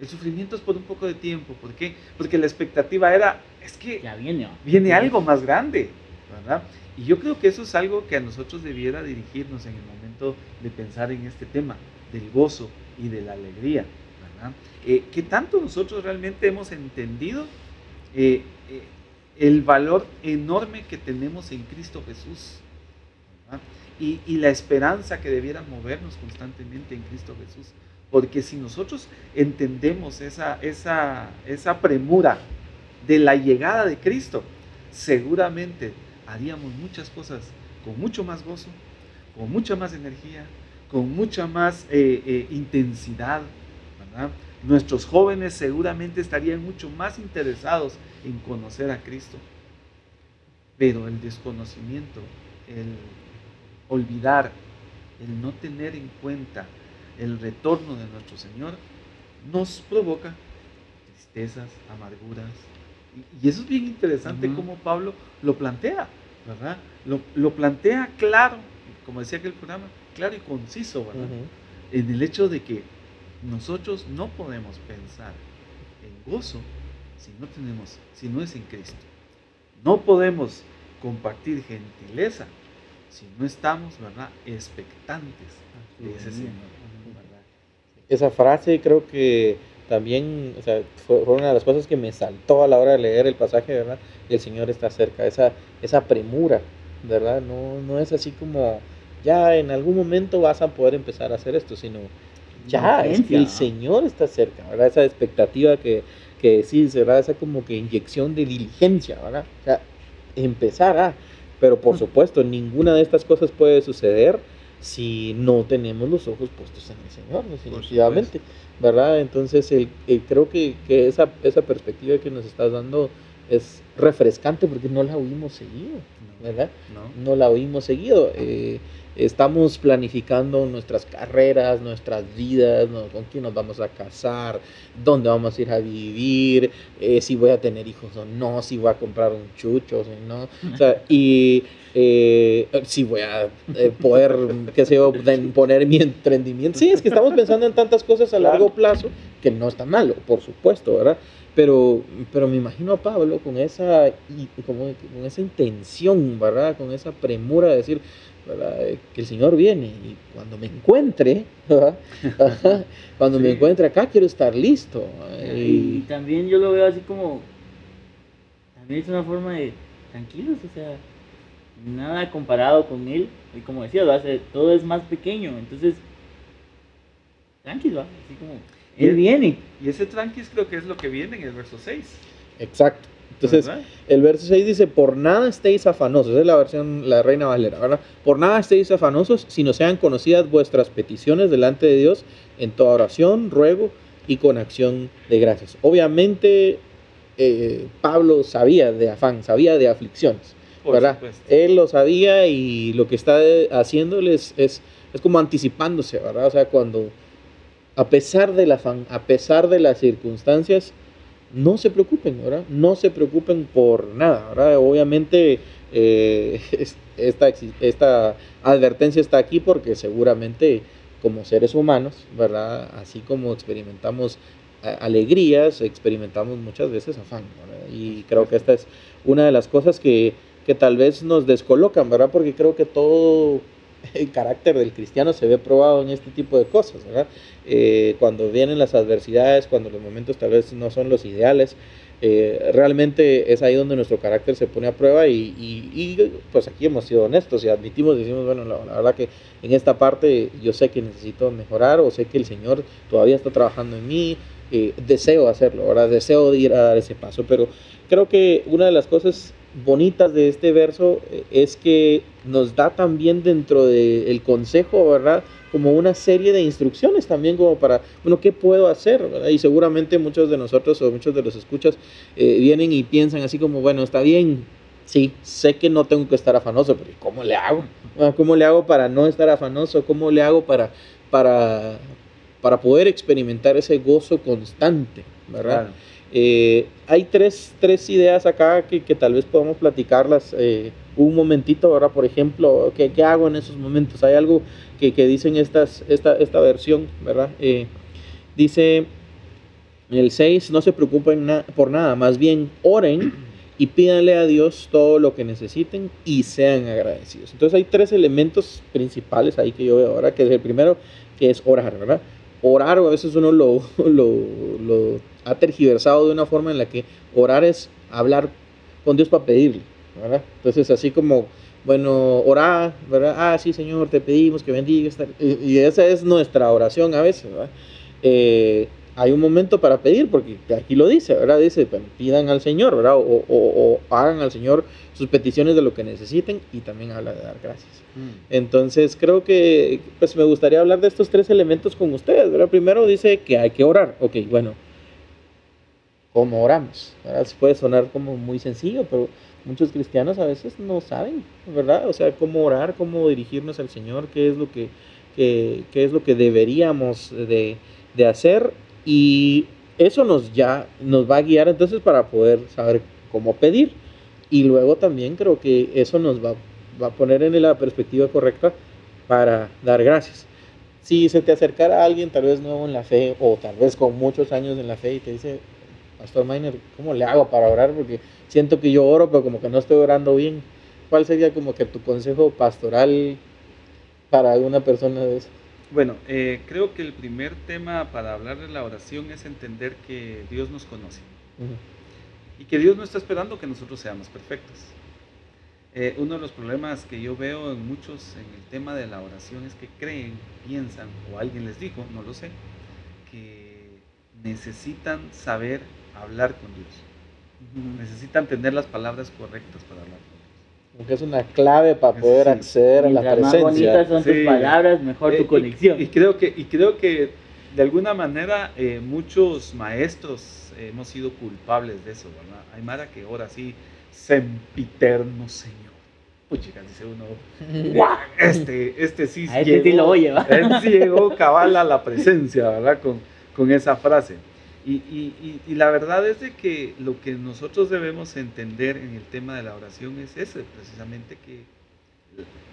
El sufrimiento es por un poco de tiempo. ¿Por qué? Porque la expectativa era, es que ya viene, viene algo más grande, ¿verdad? Y yo creo que eso es algo que a nosotros debiera dirigirnos en el momento de pensar en este tema, del gozo y de la alegría. Eh, ¿Qué tanto nosotros realmente hemos entendido eh, el valor enorme que tenemos en Cristo Jesús y, la esperanza que debiera movernos constantemente en Cristo Jesús. Porque si nosotros entendemos esa, esa, esa premura de la llegada de Cristo, seguramente haríamos muchas cosas con mucho más gozo, con mucha más energía, con mucha más eh, eh, intensidad. Nuestros jóvenes seguramente estarían mucho más interesados en conocer a Cristo. Pero el desconocimiento, el olvidar, el no tener en cuenta el retorno de nuestro Señor, nos provoca tristezas, amarguras. Y, eso es bien interesante como Pablo lo plantea, ¿verdad? Lo, plantea claro, como decía aquel programa, claro y conciso, ¿verdad? En el hecho de que nosotros no podemos pensar en gozo si no tenemos, si no es en Cristo. No podemos compartir gentileza si no estamos, ¿verdad?, expectantes de ese Señor. Esa frase creo que también, o sea, fue, una de las cosas que me saltó a la hora de leer el pasaje, ¿verdad? el Señor está cerca, esa, esa premura, ¿verdad? No, no es así como, ya en algún momento vas a poder empezar a hacer esto, sino ya, es que el Señor está cerca, ¿verdad? Esa expectativa que, que sí, ¿verdad? Esa como que inyección de diligencia, ¿verdad? O sea, empezar a, pero por supuesto, ninguna de estas cosas puede suceder si no tenemos los ojos puestos en el Señor, definitivamente, ¿verdad? Entonces, el, creo que, que, esa, esa perspectiva que nos estás dando es refrescante porque no la oímos seguido, ¿verdad? No, no la oímos seguido. Eh, estamos planificando nuestras carreras, nuestras vidas, con quién nos vamos a casar, dónde vamos a ir a vivir, eh, si voy a tener hijos o no, si voy a comprar un chucho, si no, o sea, y eh, si voy a eh, poder, qué sé yo, poner mi emprendimiento. Sí, es que estamos pensando en tantas cosas a largo plazo que no está malo, por supuesto, ¿verdad? Pero, pero me imagino a Pablo con esa, con esa intención, ¿verdad? Con esa premura de decir, que el Señor viene y cuando me encuentre, cuando me encuentre acá quiero estar listo. Y, también yo lo veo así como, también es una forma de tranquilos, o sea, nada comparado con Él, y como decía, todo es más pequeño, entonces tranquilo, así como, él viene. Y ese tranquis creo que es lo que viene en el verso 6. Exacto. Entonces, ¿verdad? el verso 6 dice, por nada estéis afanosos, esa es la versión, la Reina Valera, ¿verdad? Por nada estéis afanosos, sino sean conocidas vuestras peticiones delante de Dios en toda oración, ruego y con acción de gracias. Obviamente, eh, Pablo sabía de afán, sabía de aflicciones, Por ¿verdad? supuesto. Él lo sabía y lo que está haciéndoles es, es como anticipándose, ¿verdad? O sea, cuando, a pesar del afán, a pesar de las circunstancias, no se preocupen, ¿verdad? No se preocupen por nada, ¿verdad? Obviamente eh, es- esta, esta advertencia está aquí porque seguramente como seres humanos, ¿verdad? Así como experimentamos a- alegrías, experimentamos muchas veces afán, ¿verdad? Y creo que esta es una de las cosas que, que tal vez nos descolocan, ¿verdad? Porque creo que todo el carácter del cristiano se ve probado en este tipo de cosas, ¿verdad? Eh, cuando vienen las adversidades, cuando los momentos tal vez no son los ideales, eh, realmente es ahí donde nuestro carácter se pone a prueba y, pues aquí hemos sido honestos y admitimos, decimos, bueno, la, la verdad que en esta parte yo sé que necesito mejorar o sé que el Señor todavía está trabajando en mí, eh, deseo hacerlo, ahora deseo ir a dar ese paso, pero creo que una de las cosas bonitas de este verso eh, es que nos da también dentro del consejo, ¿verdad? Como una serie de instrucciones también como para, bueno, ¿qué puedo hacer? Y seguramente muchos de nosotros o muchos de los escuchas eh, vienen y piensan así como, bueno, está bien, sí, sé que no tengo que estar afanoso, pero ¿y ¿cómo le hago? Ah, ¿Cómo le hago para no estar afanoso? ¿Cómo le hago para, para, para poder experimentar ese gozo constante? ¿Verdad? Eh, hay tres, tres ideas acá que, que tal vez podamos platicarlas eh, un momentito, ¿verdad? Por ejemplo, ¿qué, qué hago en esos momentos? Hay algo que, que dicen estas, esta, esta versión, ¿verdad? Eh, dice el 6, no se preocupen na- por nada, más bien oren y pídanle a Dios todo lo que necesiten y sean agradecidos. Entonces hay tres elementos principales ahí que yo veo ahora, que es el primero, que es orar, ¿verdad? Orar, a veces uno lo, lo, lo ha tergiversado de una forma en la que orar es hablar con Dios para pedirle, ¿verdad? Entonces así como, bueno, orar, ¿verdad? Ah, sí, Señor, te pedimos que bendiga. esta-". Y, y esa es nuestra oración a veces, ¿verdad? Eh, hay un momento para pedir, porque aquí lo dice, ¿verdad? Dice, "Bueno, pidan al Señor, ¿verdad? O, o- o hagan al Señor sus peticiones de lo que necesiten y también habla de dar gracias. Mm. Entonces creo que pues me gustaría hablar de estos tres elementos con ustedes. ¿verdad? Primero dice que hay que orar. Ok, bueno, ¿cómo oramos? ¿Verdad? Puede sonar como muy sencillo, pero muchos cristianos a veces no saben, ¿verdad? O sea, cómo orar, cómo dirigirnos al Señor, qué es lo que, que- qué es lo que deberíamos de, de hacer y eso nos ya nos va a guiar entonces para poder saber cómo pedir y luego también creo que eso nos va, a poner en la perspectiva correcta para dar gracias. Si se te acercara alguien tal vez nuevo en la fe o tal vez con muchos años en la fe y te dice, Pastor Miner, ¿cómo le hago para orar? Porque siento que yo oro, pero como que no estoy orando bien. ¿Cuál sería como que tu consejo pastoral para una persona de eso? Bueno, eh, creo que el primer tema para hablar de la oración es entender que Dios nos conoce y que Dios no está esperando que nosotros seamos perfectos. Eh, uno de los problemas que yo veo en muchos en el tema de la oración es que creen, piensan, o alguien les dijo, no lo sé, que necesitan saber hablar con Dios. Necesitan tener las palabras correctas para hablar con Dios. Como que es una clave para poder Sí. acceder a la Mientras más presencia. bonitas son Sí. tus palabras, mejor Eh, tu y- conexión. Y, creo que, y creo que de alguna manera eh, muchos maestros hemos sido culpables de eso, ¿verdad? Hay Mara que ora así, sempiterno Señor. Puchica, dice uno, "Guau, este, este sí A este sí lo oye, ¿va? Él sí llegó cabal a la presencia, ¿verdad? Con, con esa frase. Y, la verdad es de que lo que nosotros debemos entender en el tema de la oración es ese, precisamente que,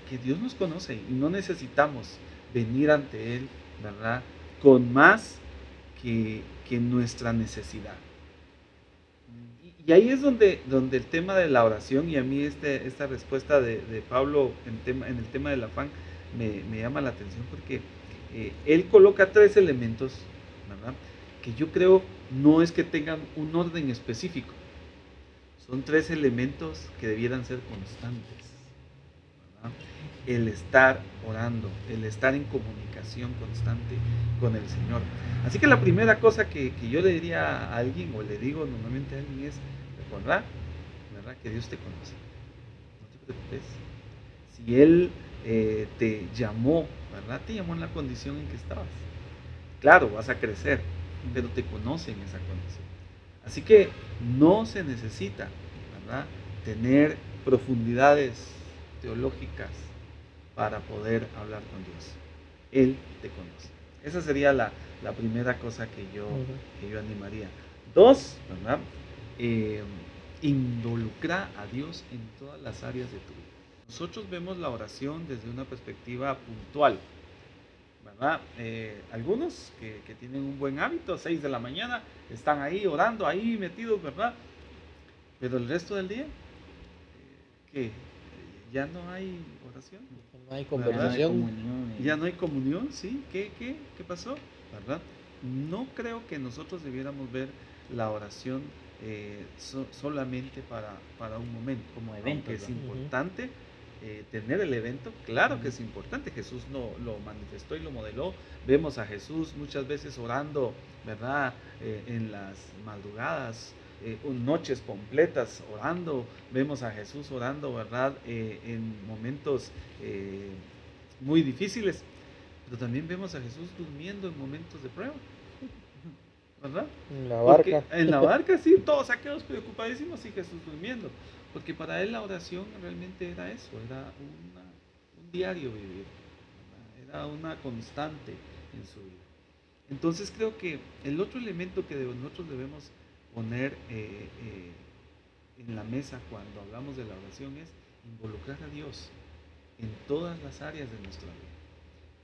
que Dios nos conoce y no necesitamos venir ante Él, ¿verdad? Con más que, que nuestra necesidad. Y, y ahí es donde, donde el tema de la oración y a mí este, esta respuesta de, de Pablo en, tema, en el tema del afán me, me llama la atención porque eh, él coloca tres elementos, ¿verdad? Que yo creo no es que tengan un orden específico, son tres elementos que debieran ser constantes. el estar orando, el estar en comunicación constante con el Señor. Así que la primera cosa que, yo le diría a alguien, o le digo normalmente a alguien, es recordar, ¿verdad? Que Dios te conoce. No te preocupes. Si Él eh, te llamó, ¿verdad? Te llamó en la condición en que estabas. Claro, vas a crecer, pero te conoce en esa condición. Así que no se necesita, ¿verdad? Tener profundidades teológicas para poder hablar con Dios. Él te conoce. Esa sería la, primera cosa que yo, yo animaría. Dos, ¿verdad? Eh, involucra a Dios en todas las áreas de tu vida. Nosotros vemos la oración desde una perspectiva puntual. ¿Verdad? Eh, algunos que, tienen un buen hábito, 6 de la mañana, están ahí orando, ahí metidos, ¿verdad? Pero el resto del día, eh, ¿qué? Ya no hay oración. No hay conversación. Ya no hay comunión, ¿sí? ¿Qué, qué, qué pasó? ¿Verdad? No creo que nosotros debiéramos ver la oración eh, solamente para, para, un momento. Como evento. Que es importante eh, tener el evento, claro que es importante. Jesús no, lo manifestó y lo modeló. Vemos a Jesús muchas veces orando, ¿verdad? Eh, en las madrugadas eh, noches completas orando, vemos a Jesús orando, ¿verdad? Eh, en momentos muy difíciles, pero también vemos a Jesús durmiendo en momentos de prueba, ¿verdad? En la barca. en la barca, sí, todos aquellos preocupadísimos y Jesús durmiendo, porque para él la oración realmente era eso, era un diario vivir, era una constante en su vida. Entonces creo que el otro elemento que nosotros debemos poner eh, eh, en la mesa cuando hablamos de la oración es involucrar a Dios en todas las áreas de nuestra vida.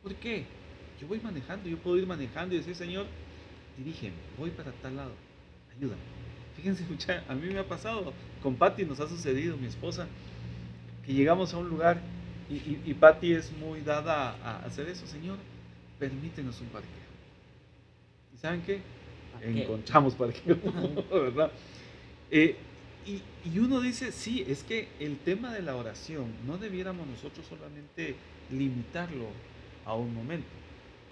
¿Por qué? Yo voy manejando, yo puedo ir manejando y decir, Señor, dirígeme, voy para tal lado, ayúdame. Fíjense, a mí me ha pasado, con Patti nos ha sucedido, mi esposa, que llegamos a un lugar y, y, Patti es muy dada a, hacer eso, Señor, permítenos un parqueo. ¿Y saben qué? encontramos parqueo, ¿verdad? Eh, y, y, uno dice, sí, es que el tema de la oración no debiéramos nosotros solamente limitarlo a un momento.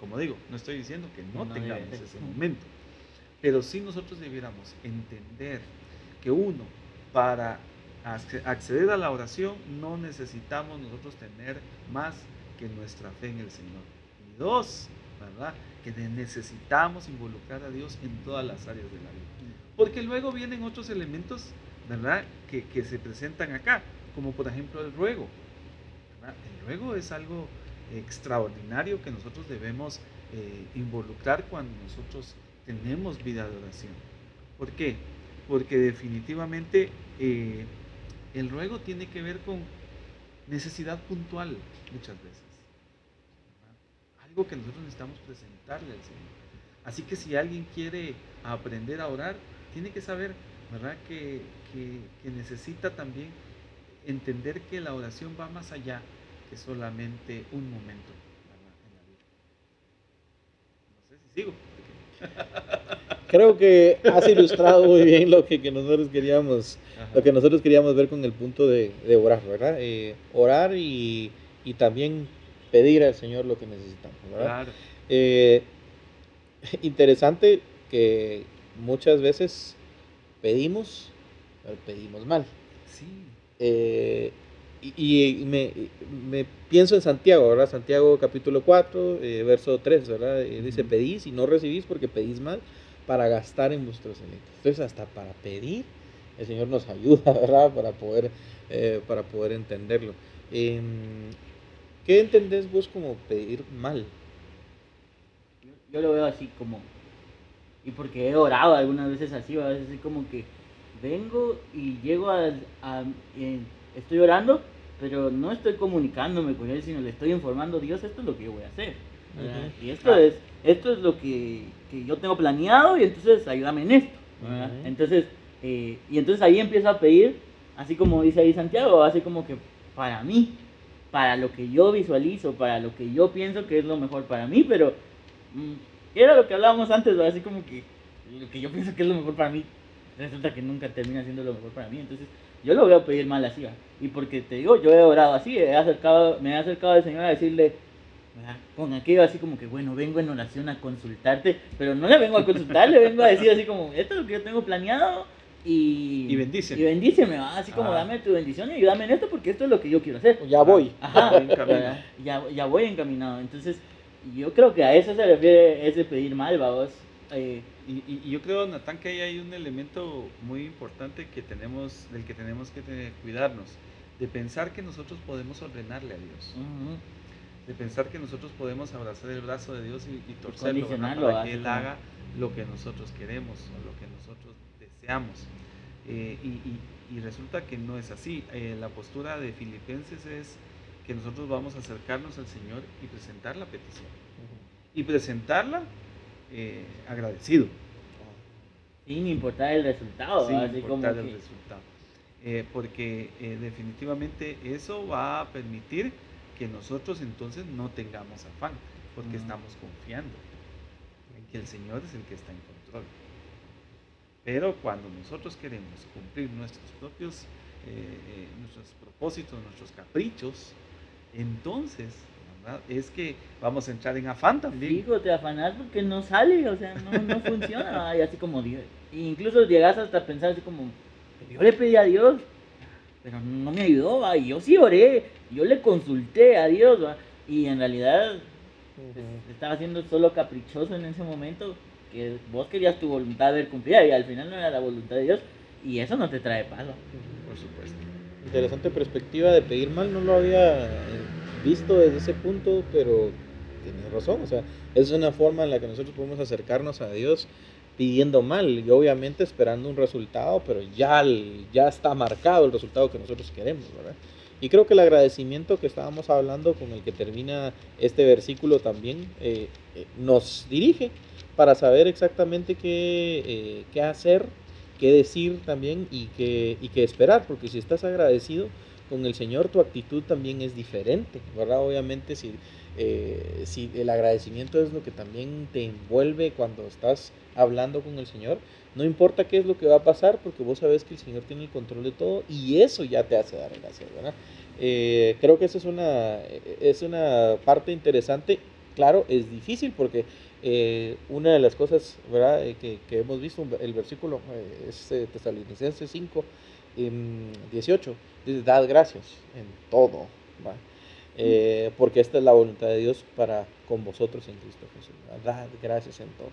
Como digo, no estoy diciendo que no, tengamos ese momento, pero sí nosotros debiéramos entender que uno, para acceder a la oración, no necesitamos nosotros tener más que nuestra fe en el Señor. Y dos, ¿verdad? Que necesitamos involucrar a Dios en todas las áreas de la vida. Porque luego vienen otros elementos, ¿verdad? Que, que se presentan acá, como por ejemplo el ruego. El ruego es algo extraordinario que nosotros debemos eh, involucrar cuando nosotros tenemos vida de oración. ¿Por qué? Porque definitivamente eh, el ruego tiene que ver con necesidad puntual muchas veces que nosotros necesitamos presentarle al Señor. Así que si alguien quiere aprender a orar, tiene que saber, ¿verdad? Que, que, necesita también entender que la oración va más allá que solamente un momento en la vida. No sé si sigo. Creo que has ilustrado muy bien lo que, que nosotros queríamos, lo que nosotros queríamos ver con el punto de, de orar, ¿verdad? Eh, orar y, y también pedir al Señor lo que necesitamos. ¿verdad? Eh, interesante que muchas veces pedimos, pero pedimos mal. Sí. Eh, y, me, me, pienso en Santiago, ¿verdad? Santiago capítulo 4, eh, verso 3, ¿verdad? dice, pedís y no recibís porque pedís mal para gastar en vuestros electos. Entonces, hasta para pedir, el Señor nos ayuda, ¿verdad? Para poder, para poder entenderlo. Em, ¿Qué entendés vos como pedir mal? Yo, lo veo así como, y porque he orado algunas veces así, a veces así como que vengo y llego a, estoy orando, pero no estoy comunicándome con él, sino le estoy informando, Dios, esto es lo que yo voy a hacer. Y esto es, esto es lo que, yo tengo planeado y entonces ayúdame en esto. Entonces, eh, y entonces ahí empiezo a pedir, así como dice ahí Santiago, así como que para mí, para lo que yo visualizo, para lo que yo pienso que es lo mejor para mí, pero mm, era lo que hablábamos antes, así como que lo que yo pienso que es lo mejor para mí, resulta que nunca termina siendo lo mejor para mí. Entonces, yo lo veo pedir mal así, ¿va? y porque te digo, yo he orado así, he acercado, me he acercado al Señor a decirle, con aquello así como que, bueno, vengo en oración a consultarte, pero no le vengo a consultar, le vengo a decir así como, esto es lo que yo tengo planeado, y, Y bendíceme. Y bendíceme, ¿va? así como Ah. dame tu bendición y ayúdame en esto porque esto es lo que yo quiero hacer. Ya voy. Ajá, Voy ya, ya voy encaminado. Entonces, yo creo que a eso se refiere ese pedir mal, vamos. Eh, Y, y- y yo creo, Natán, que ahí hay un elemento muy importante que tenemos, del que tenemos que tener- cuidarnos, de pensar que nosotros podemos ordenarle a Dios, ujú. de pensar que nosotros podemos abrazar el brazo de Dios y, y torcerlo para que Él haga lo que nosotros queremos o lo que nosotros deseamos. Eh, y, resulta que no es así. Eh, la postura de Filipenses es que nosotros vamos a acercarnos al Señor y presentar la petición. Y presentarla eh, agradecido. sin importar el resultado, sin importar el que, resultado. Eh, porque eh, definitivamente eso va a permitir que nosotros entonces no tengamos afán, porque estamos confiando en que el Señor es el que está en control. Pero cuando nosotros queremos cumplir nuestros propios nuestros propósitos, nuestros caprichos, entonces ¿verdad? es que vamos a entrar en afán también. Hijo, te afanas porque no sale, o sea, no, no funciona. Y así como, digo, incluso llegas hasta a pensar así como, yo le pedí a Dios, pero no me ayudó, ¿va? y yo sí oré, yo le consulté a Dios, ¿va? y en realidad pues, estaba siendo solo caprichoso en ese momento, que vos querías tu voluntad ver cumplida y al final no era la voluntad de Dios, y eso no te trae paz. ¿va? Por supuesto. Interesante perspectiva de pedir mal, no lo había visto desde ese punto, pero tienes razón, o sea, es una forma en la que nosotros podemos acercarnos a Dios pidiendo mal y obviamente esperando un resultado, pero ya, ya está marcado el resultado que nosotros queremos, ¿verdad? Y creo que el agradecimiento que estábamos hablando con el que termina este versículo también eh, eh, nos dirige para saber exactamente qué, eh, qué hacer, qué decir también y qué, y qué esperar, porque si estás agradecido con el Señor, tu actitud también es diferente, ¿verdad? Obviamente si, eh, si el agradecimiento es lo que también te envuelve cuando estás hablando con el Señor, no importa qué es lo que va a pasar, porque vos sabes que el Señor tiene el control de todo y eso ya te hace dar gracias, ¿verdad? Eh, creo que esa es una, es una parte interesante. Claro, es difícil porque eh, una de las cosas ¿verdad? Que, que hemos visto, el versículo es Tesalonicenses 5, em, 18, dice, dad gracias en todo, ¿va? Eh, porque esta es la voluntad de Dios para con vosotros en Cristo Jesús. Dad gracias en todo.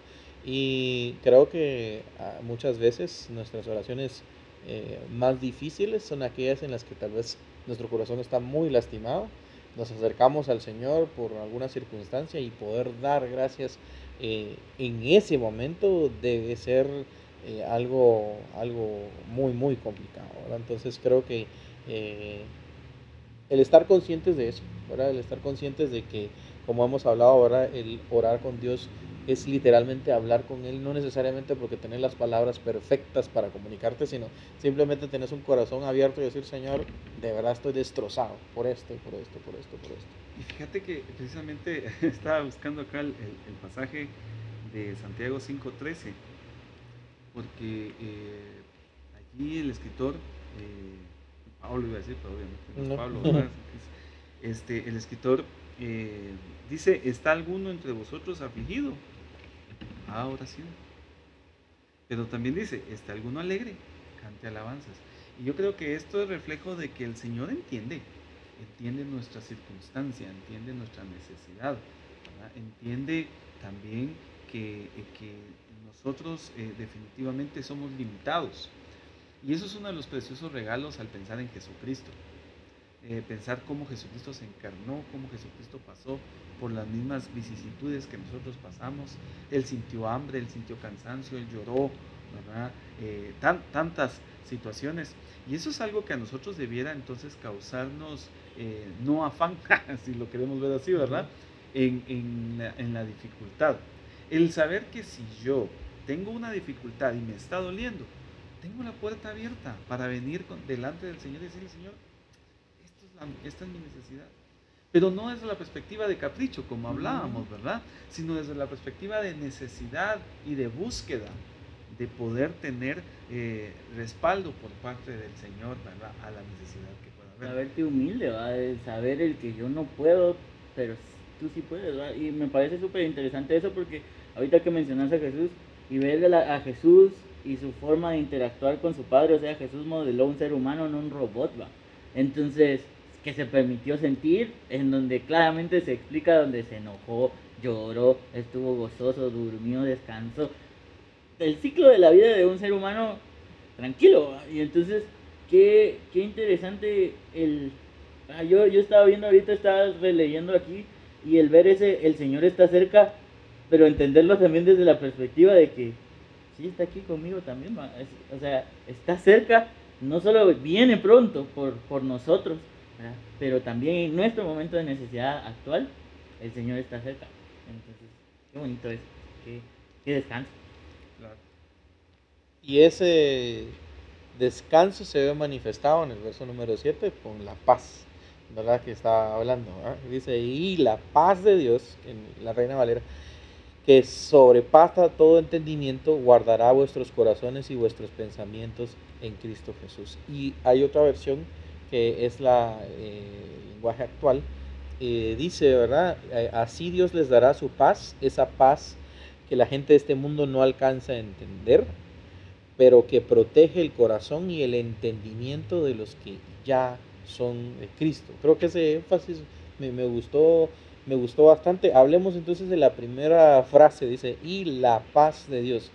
Y creo que ah, muchas veces nuestras oraciones eh, más difíciles son aquellas en las que tal vez nuestro corazón está muy lastimado. Nos acercamos al Señor por alguna circunstancia y poder dar gracias eh, en ese momento debe ser eh, algo, algo muy, muy complicado. Entonces creo que eh, el estar conscientes de eso, ¿verdad? el estar conscientes de que, como hemos hablado ahora, el orar con Dios es literalmente hablar con Él, no necesariamente porque tenés las palabras perfectas para comunicarte, sino simplemente tenés un corazón abierto y decir, Señor, de verdad estoy destrozado por esto, por esto, por esto, por esto. Y fíjate que precisamente estaba buscando acá el pasaje de Santiago 5.13, porque eh, allí el escritor, eh, Pablo iba a decir, pero obviamente no es No. Pablo, este, el escritor eh, dice, ¿está alguno entre vosotros afligido? Ah, oración. Pero también dice, ¿está alguno alegre? Cante alabanzas. Y yo creo que esto es reflejo de que el Señor entiende, entiende nuestra circunstancia, entiende nuestra necesidad, ¿verdad? entiende también que, que nosotros eh, definitivamente somos limitados. Y eso es uno de los preciosos regalos al pensar en Jesucristo. Eh, pensar cómo Jesucristo se encarnó, cómo Jesucristo pasó por las mismas vicisitudes que nosotros pasamos. Él sintió hambre, él sintió cansancio, él lloró, ¿verdad? Eh, tan- tantas situaciones. Y eso es algo que a nosotros debiera entonces causarnos eh, no afán, si lo queremos ver así, ¿verdad? En, en la, en la dificultad. El saber que si yo tengo una dificultad y me está doliendo, tengo la puerta abierta para venir con- delante del Señor y decirle, Señor, esto es la- esta es mi necesidad. Pero no desde la perspectiva de capricho, como hablábamos, ¿verdad? Sino desde la perspectiva de necesidad y de búsqueda de poder tener eh, respaldo por parte del Señor, ¿verdad? A la necesidad que pueda haber. Saberte humilde, ¿va? De saber el que yo no puedo, pero tú sí puedes, ¿va? Y me parece súper interesante eso porque ahorita que mencionas a Jesús y ver a, a Jesús y su forma de interactuar con su padre, o sea, Jesús modeló un ser humano, no un robot, ¿va? Entonces, que se permitió sentir, en donde claramente se explica donde se enojó, lloró, estuvo gozoso, durmió, descansó. El ciclo de la vida de un ser humano tranquilo. Y entonces, qué, qué interesante el... Ah, yo, yo estaba viendo ahorita, estaba releyendo aquí, y el ver ese, el Señor está cerca, pero entenderlo también desde la perspectiva de que sí está aquí conmigo también, o sea, está cerca, no solo viene pronto por, por nosotros, pero también en nuestro momento de necesidad actual, el Señor está cerca. Entonces, qué bonito es, qué, descanso. Y ese descanso se ve manifestado en el verso número 7 con la paz, ¿verdad? Que está hablando, Dice, y la paz de Dios, en la Reina Valera, que sobrepasa todo entendimiento, guardará vuestros corazones y vuestros pensamientos en Cristo Jesús. Y hay otra versión que es la eh, lenguaje actual, eh, dice, ¿verdad? Eh, así Dios les dará su paz, esa paz que la gente de este mundo no alcanza a entender, pero que protege el corazón y el entendimiento de los que ya son de Cristo. Creo que ese énfasis me, me gustó me gustó bastante. Hablemos entonces de la primera frase, dice, y la paz de Dios.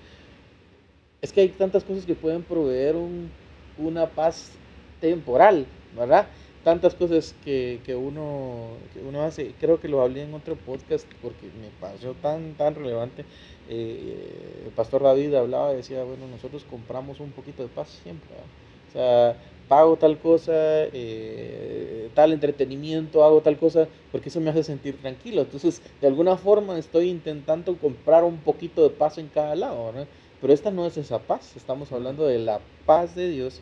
Es que hay tantas cosas que pueden proveer un, una paz temporal, ¿verdad? Tantas cosas que, que, uno, uno hace. Creo que lo hablé en otro podcast porque me pareció tan, tan relevante. Eh, el pastor David hablaba y decía, bueno, nosotros compramos un poquito de paz siempre. O sea, pago tal cosa, eh, tal entretenimiento, hago tal cosa, porque eso me hace sentir tranquilo. Entonces, de alguna forma estoy intentando comprar un poquito de paz en cada lado, ¿no? Pero esta no es esa paz, estamos hablando de la paz de Dios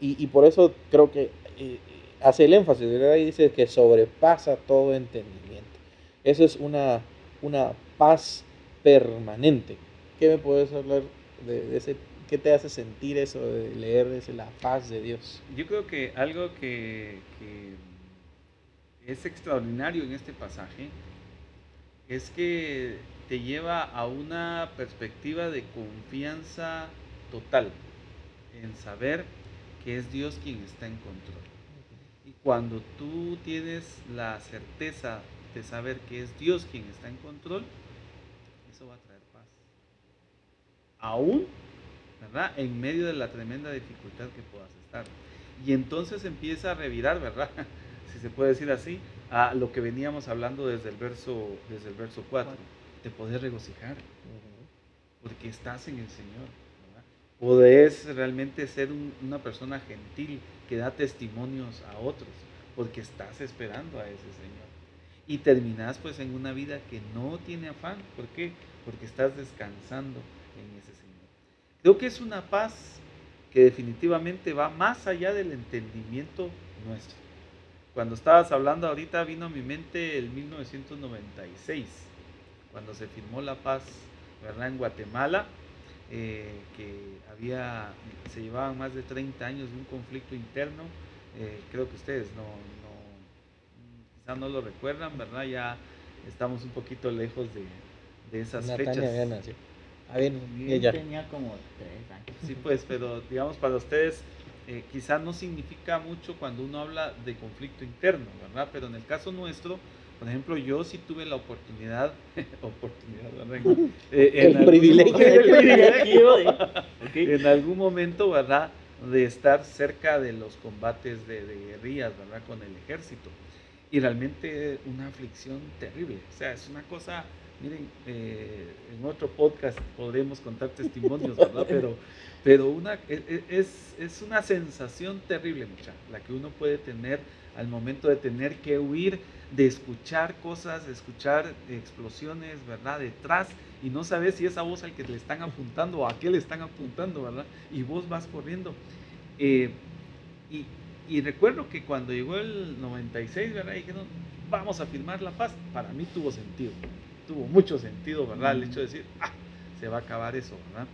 y, por eso creo que hace el énfasis, ¿verdad? Y dice que sobrepasa todo entendimiento. Eso es una, una paz permanente. ¿Qué me puedes hablar de, ese? ¿Qué te hace sentir eso de leer ese, la paz de Dios? Yo creo que algo que, es extraordinario en este pasaje es que te lleva a una perspectiva de confianza total en saber que es Dios quien está en control. Y cuando tú tienes la certeza de saber que es Dios quien está en control, eso va a traer paz. Aún, ¿verdad? En medio de la tremenda dificultad que puedas estar. Y entonces empieza a revirar, ¿verdad? si se puede decir así, a lo que veníamos hablando desde el verso, desde el verso 4. Te puedes regocijar, porque estás en el Señor podés realmente ser una persona gentil que da testimonios a otros, porque estás esperando a ese Señor. Y terminás pues en una vida que no tiene afán. ¿Por qué? Porque estás descansando en ese Señor. Creo que es una paz que definitivamente va más allá del entendimiento nuestro. Cuando estabas hablando ahorita vino a mi mente el 1996, cuando se firmó la paz ¿verdad? en Guatemala eh, que había, se llevaban más de 30 años de un conflicto interno. Eh, creo que ustedes no, no, quizás no lo recuerdan, ¿verdad? Ya estamos un poquito lejos de, de esas fechas. Sí. Ah, bien, ella. tenía como tres años. Sí, pues, pero digamos para ustedes eh, quizás no significa mucho cuando uno habla de conflicto interno, ¿verdad? Pero en el caso nuestro, por ejemplo, yo sí tuve la oportunidad, oportunidad, eh, el, privilegio, en algún momento, ¿verdad? De estar cerca de los combates de, guerrillas, ¿verdad? Con el ejército. Y realmente una aflicción terrible. O sea, es una cosa, miren, eh, en otro podcast podremos contar testimonios, ¿verdad? Pero, pero una, e, e, es, es una sensación terrible, mucha, la que uno puede tener al momento de tener que huir de escuchar cosas, de escuchar explosiones, ¿verdad? Detrás y no sabes si es a vos al que le están apuntando o a qué le están apuntando, ¿verdad? Y vos vas corriendo. Eh, y, y, recuerdo que cuando llegó el 96, ¿verdad? Dijeron, vamos a firmar la paz. Para mí tuvo sentido, tuvo mucho sentido, ¿verdad? El hecho de decir, ah, se va a acabar eso, ¿verdad?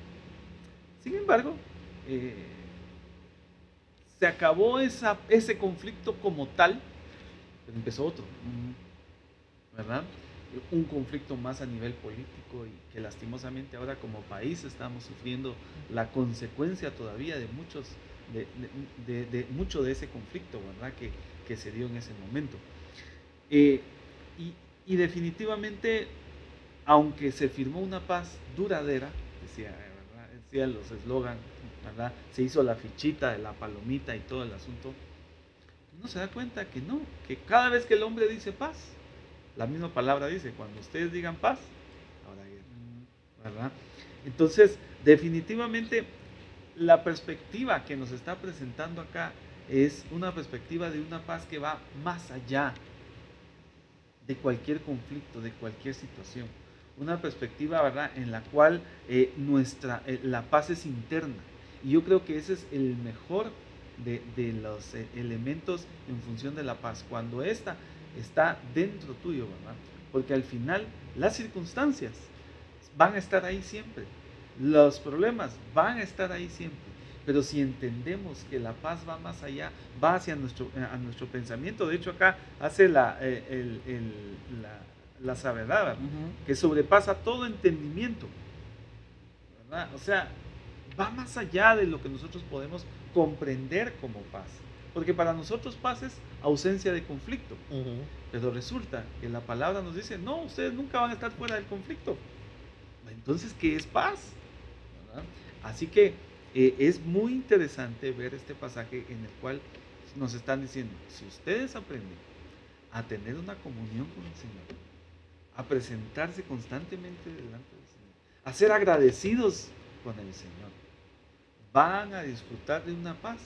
Sin embargo, eh, se acabó esa, ese conflicto como tal, pero empezó otro, ¿verdad? Un conflicto más a nivel político y que lastimosamente ahora como país estamos sufriendo la consecuencia todavía de muchos, de, mucho de ese conflicto, ¿verdad? Que, que se dio en ese momento. Eh, y, y, definitivamente, aunque se firmó una paz duradera, decía, decía los eslogans se hizo la fichita de la palomita y todo el asunto. Uno se da cuenta que no, que cada vez que el hombre dice paz, la misma palabra dice, cuando ustedes digan paz, ahora ¿verdad? Entonces, definitivamente, la perspectiva que nos está presentando acá es una perspectiva de una paz que va más allá de cualquier conflicto, de cualquier situación. Una perspectiva, ¿verdad?, en la cual eh, nuestra, eh, la paz es interna y yo creo que ese es el mejor de, los eh, elementos en función de la paz, cuando esta está dentro tuyo, ¿verdad? Porque al final las circunstancias van a estar ahí siempre, los problemas van a estar ahí siempre. Pero si entendemos que la paz va más allá, va hacia nuestro, eh, a nuestro pensamiento, de hecho acá hace la, eh, la, la que sobrepasa todo entendimiento. ¿verdad? O sea, va más allá de lo que nosotros podemos comprender como paz. Porque para nosotros paz es ausencia de conflicto. Pero resulta que la palabra nos dice, no, ustedes nunca van a estar fuera del conflicto. Entonces, ¿qué es paz? Así que eh, es muy interesante ver este pasaje en el cual nos están diciendo, si ustedes aprenden a tener una comunión con el Señor, a presentarse constantemente delante del Señor, a ser agradecidos con el Señor, van a disfrutar de una paz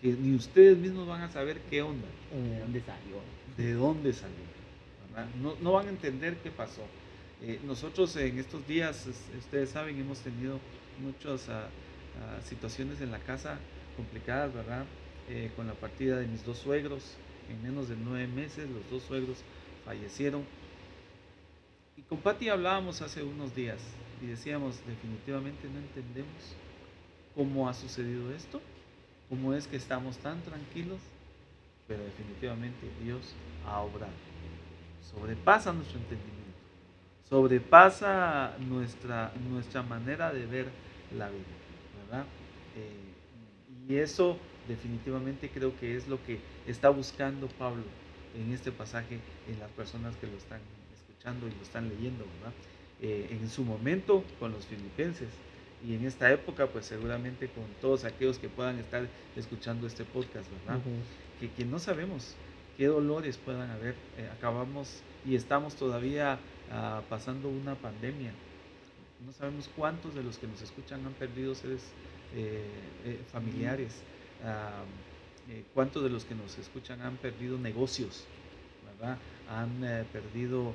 que ni ustedes mismos van a saber qué onda. ¿De dónde salió? ¿De dónde salió? No, no, van a entender qué pasó. Eh, nosotros en estos días, ustedes saben, hemos tenido muchas ah, ah, situaciones en la casa complicadas, ¿verdad? Eh, con la partida de mis dos suegros. En menos de nueve meses los dos suegros fallecieron. Y con Patti hablábamos hace unos días y decíamos, definitivamente no entendemos cómo ha sucedido esto, cómo es que estamos tan tranquilos, pero definitivamente Dios ha obrado. Sobrepasa nuestro entendimiento, sobrepasa nuestra, nuestra manera de ver la vida, ¿verdad? Eh, y eso definitivamente creo que es lo que está buscando Pablo en este pasaje en las personas que lo están escuchando y lo están leyendo, ¿verdad? Eh, en su momento con los filipenses, y en esta época, pues seguramente con todos aquellos que puedan estar escuchando este podcast, ¿verdad? que, que, no sabemos qué dolores puedan haber. Eh, acabamos y estamos todavía ah, pasando una pandemia. No sabemos cuántos de los que nos escuchan han perdido seres eh, eh, familiares. Ah, cuántos de los que nos escuchan han perdido negocios. Han perdido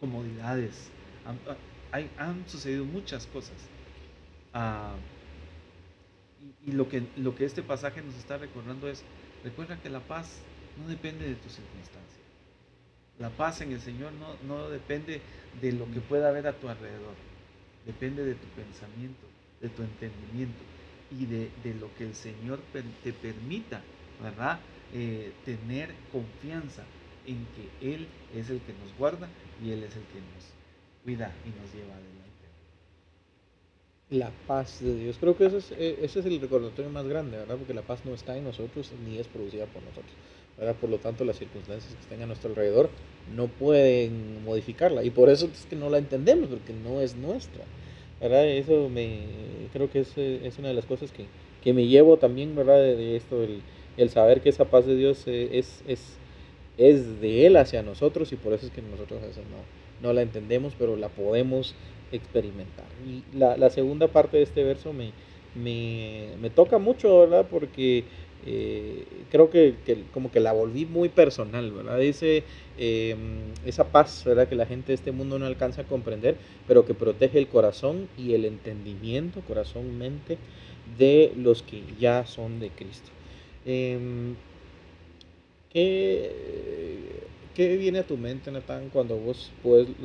comodidades. Han, han sucedido muchas cosas. Ah, y, lo, que, lo que este pasaje nos está recordando es, recuerda que la paz no depende de tu circunstancia. La paz en el Señor no, no depende de lo que pueda haber a tu alrededor. Depende de tu pensamiento, de tu entendimiento y de, lo que el Señor te permita, ¿verdad? Eh, tener confianza en que Él es el que nos guarda y Él es el que nos cuida y nos lleva adelante. La paz de Dios, creo que ese es, eh, ese es el recordatorio más grande, ¿verdad? Porque la paz no está en nosotros ni es producida por nosotros. ¿Verdad? Por lo tanto, las circunstancias que estén a nuestro alrededor no pueden modificarla. Y por eso es que no la entendemos, porque no es nuestra. ¿verdad? Eso me, creo que es, es una de las cosas que, que me llevo también ¿verdad? De, esto, el, el, saber que esa paz de Dios eh, es, es, es de Él hacia nosotros y por eso es que nosotros no, no la entendemos, pero la podemos experimentar. Y la, la segunda parte de este verso me, me, me toca mucho, ¿verdad? Porque eh, creo que, como que la volví muy personal, ¿verdad? Dice em, esa paz, ¿verdad? Que la gente de este mundo no alcanza a comprender, pero que protege el corazón y el entendimiento, corazón, mente, de los que ya son de Cristo. Eh, ¿qué, ¿Qué viene a tu mente, Natán, cuando vos,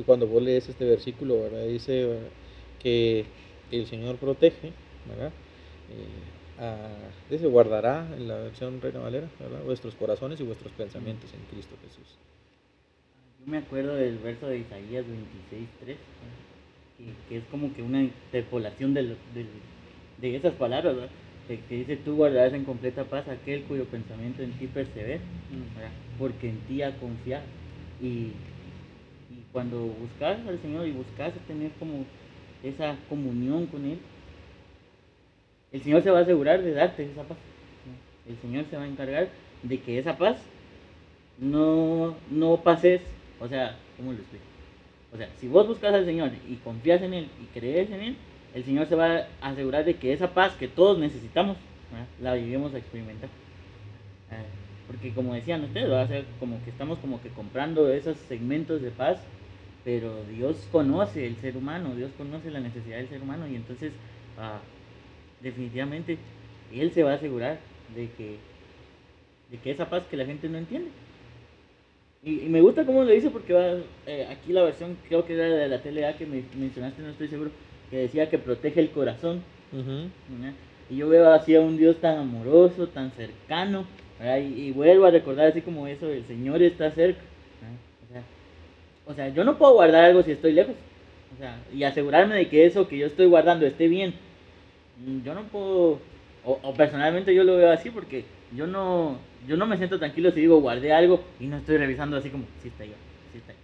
cuando vos lees este versículo? ¿verdad? Dice que el Señor protege, ¿verdad? A- dice, guardará en la versión Reina Valera, ¿verdad? Vuestros corazones y vuestros pensamientos en Cristo Jesús. Yo me acuerdo del verso de Isaías 26.3, que, que es como que una interpolación del- del- de esas palabras, ¿verdad? Que, que dice, tú guardarás en completa paz aquel cuyo pensamiento en ti persevera, ¿verdad? porque en ti ha confiado. Y, y cuando buscas al Señor y buscas tener como esa comunión con Él, el Señor se va a asegurar de darte esa paz. El Señor se va a encargar de que esa paz no, no pases, o sea, ¿cómo lo explico? O sea, si vos buscas al Señor y confías en Él y crees en Él, el Señor se va a asegurar de que esa paz que todos necesitamos, ¿verdad? la lleguemos a experimentar. Ah, Porque como decían ustedes, va a ser como que estamos como que comprando esos segmentos de paz, pero Dios conoce el ser humano, Dios conoce la necesidad del ser humano y entonces ah, definitivamente Él se va a asegurar de que, de que esa paz que la gente no entiende. Y, y me gusta cómo lo dice porque va, eh, aquí la versión creo que era de la TLA que me mencionaste, no estoy seguro, que decía que protege el corazón. Y yo veo así a un Dios tan amoroso, tan cercano, y, y vuelvo a recordar así como eso, el Señor está cerca. O sea, o sea, yo no puedo guardar algo si estoy lejos. O sea, y asegurarme de que eso que yo estoy guardando esté bien. Mm, Yo no puedo, o, o personalmente yo lo veo así porque yo no, yo no me siento tranquilo si digo guardé algo y no estoy revisando así como, sí está ahí, sí está ahí.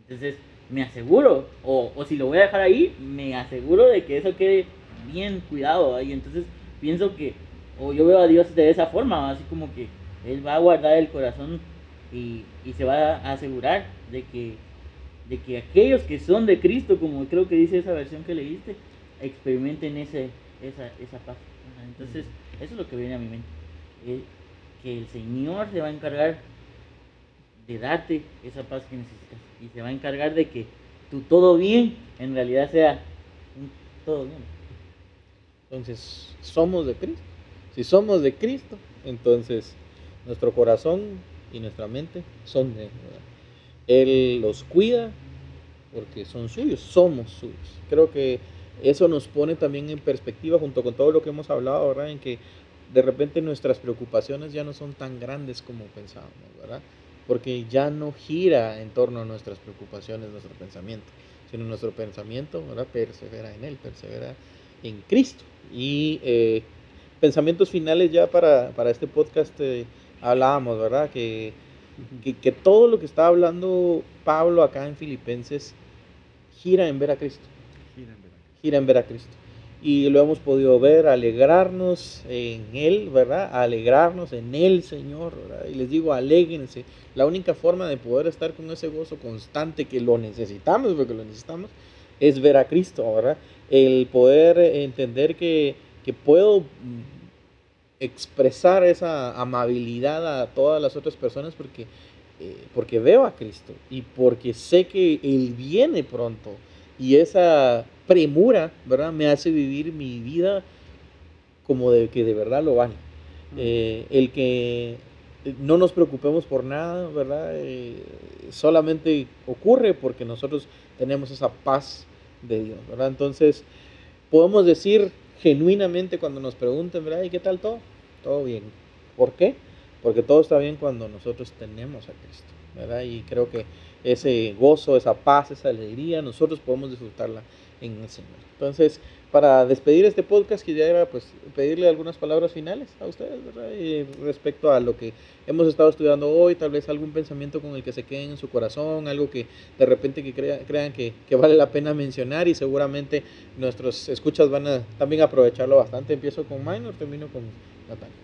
Entonces, me aseguro, o, o si lo voy a dejar ahí, me aseguro de que eso quede bien cuidado. Y entonces pienso que, o yo veo a Dios de esa forma, así como que Él va a guardar el corazón y, y se va a asegurar de que, de que aquellos que son de Cristo, como creo que dice esa versión que leíste, experimenten ese, esa, esa paz. Ajá, Entonces, eso es lo que viene a mi mente. eh, que el Señor se va a encargar de darte esa paz que necesitas. Y se va a encargar de que tu todo bien en realidad sea un todo bien. Entonces, somos de Cristo. Si somos de Cristo, entonces nuestro corazón y nuestra mente son de Él. ¿verdad? Él los cuida porque son suyos, somos suyos. Creo que eso nos pone también en perspectiva junto con todo lo que hemos hablado, ¿verdad? En que de repente nuestras preocupaciones ya no son tan grandes como pensábamos, ¿verdad? Porque ya no gira en torno a nuestras preocupaciones, nuestro pensamiento, sino nuestro pensamiento, ¿verdad? Persevera en Él, persevera en Cristo. Y eh, pensamientos finales ya para, para este podcast eh, hablábamos, ¿verdad? Que, que, que todo lo que está hablando Pablo acá en Filipenses gira en ver a Cristo. Gira en ver a Cristo. Y lo hemos podido ver, alegrarnos en Él, ¿verdad? Alegrarnos en el Señor, ¿verdad? Y les digo, alégrense. La única forma de poder estar con ese gozo constante que lo necesitamos, porque lo necesitamos, es ver a Cristo, ¿verdad? El poder entender que, que puedo mm, expresar esa amabilidad a todas las otras personas porque, eh, porque veo a Cristo y porque sé que Él viene pronto y esa premura, ¿verdad? Me hace vivir mi vida como de que de verdad lo vale. Eh, el que no nos preocupemos por nada, ¿verdad? Eh, solamente ocurre porque nosotros tenemos esa paz de Dios, ¿verdad? Entonces, podemos decir genuinamente cuando nos pregunten, ¿verdad? ¿Y qué tal todo? Todo bien. ¿Por qué? Porque todo está bien cuando nosotros tenemos a Cristo, ¿verdad? Y creo que ese gozo, esa paz, esa alegría, nosotros podemos disfrutarla en el Señor. Entonces, para despedir este podcast, quisiera pues pedirle algunas palabras finales a ustedes, ¿verdad? Y respecto a lo que hemos estado estudiando hoy, tal vez algún pensamiento con el que se queden en su corazón, algo que de repente que crea- crean que, que vale la pena mencionar y seguramente nuestros escuchas van a también aprovecharlo bastante. Empiezo con Minor, termino con Natalia.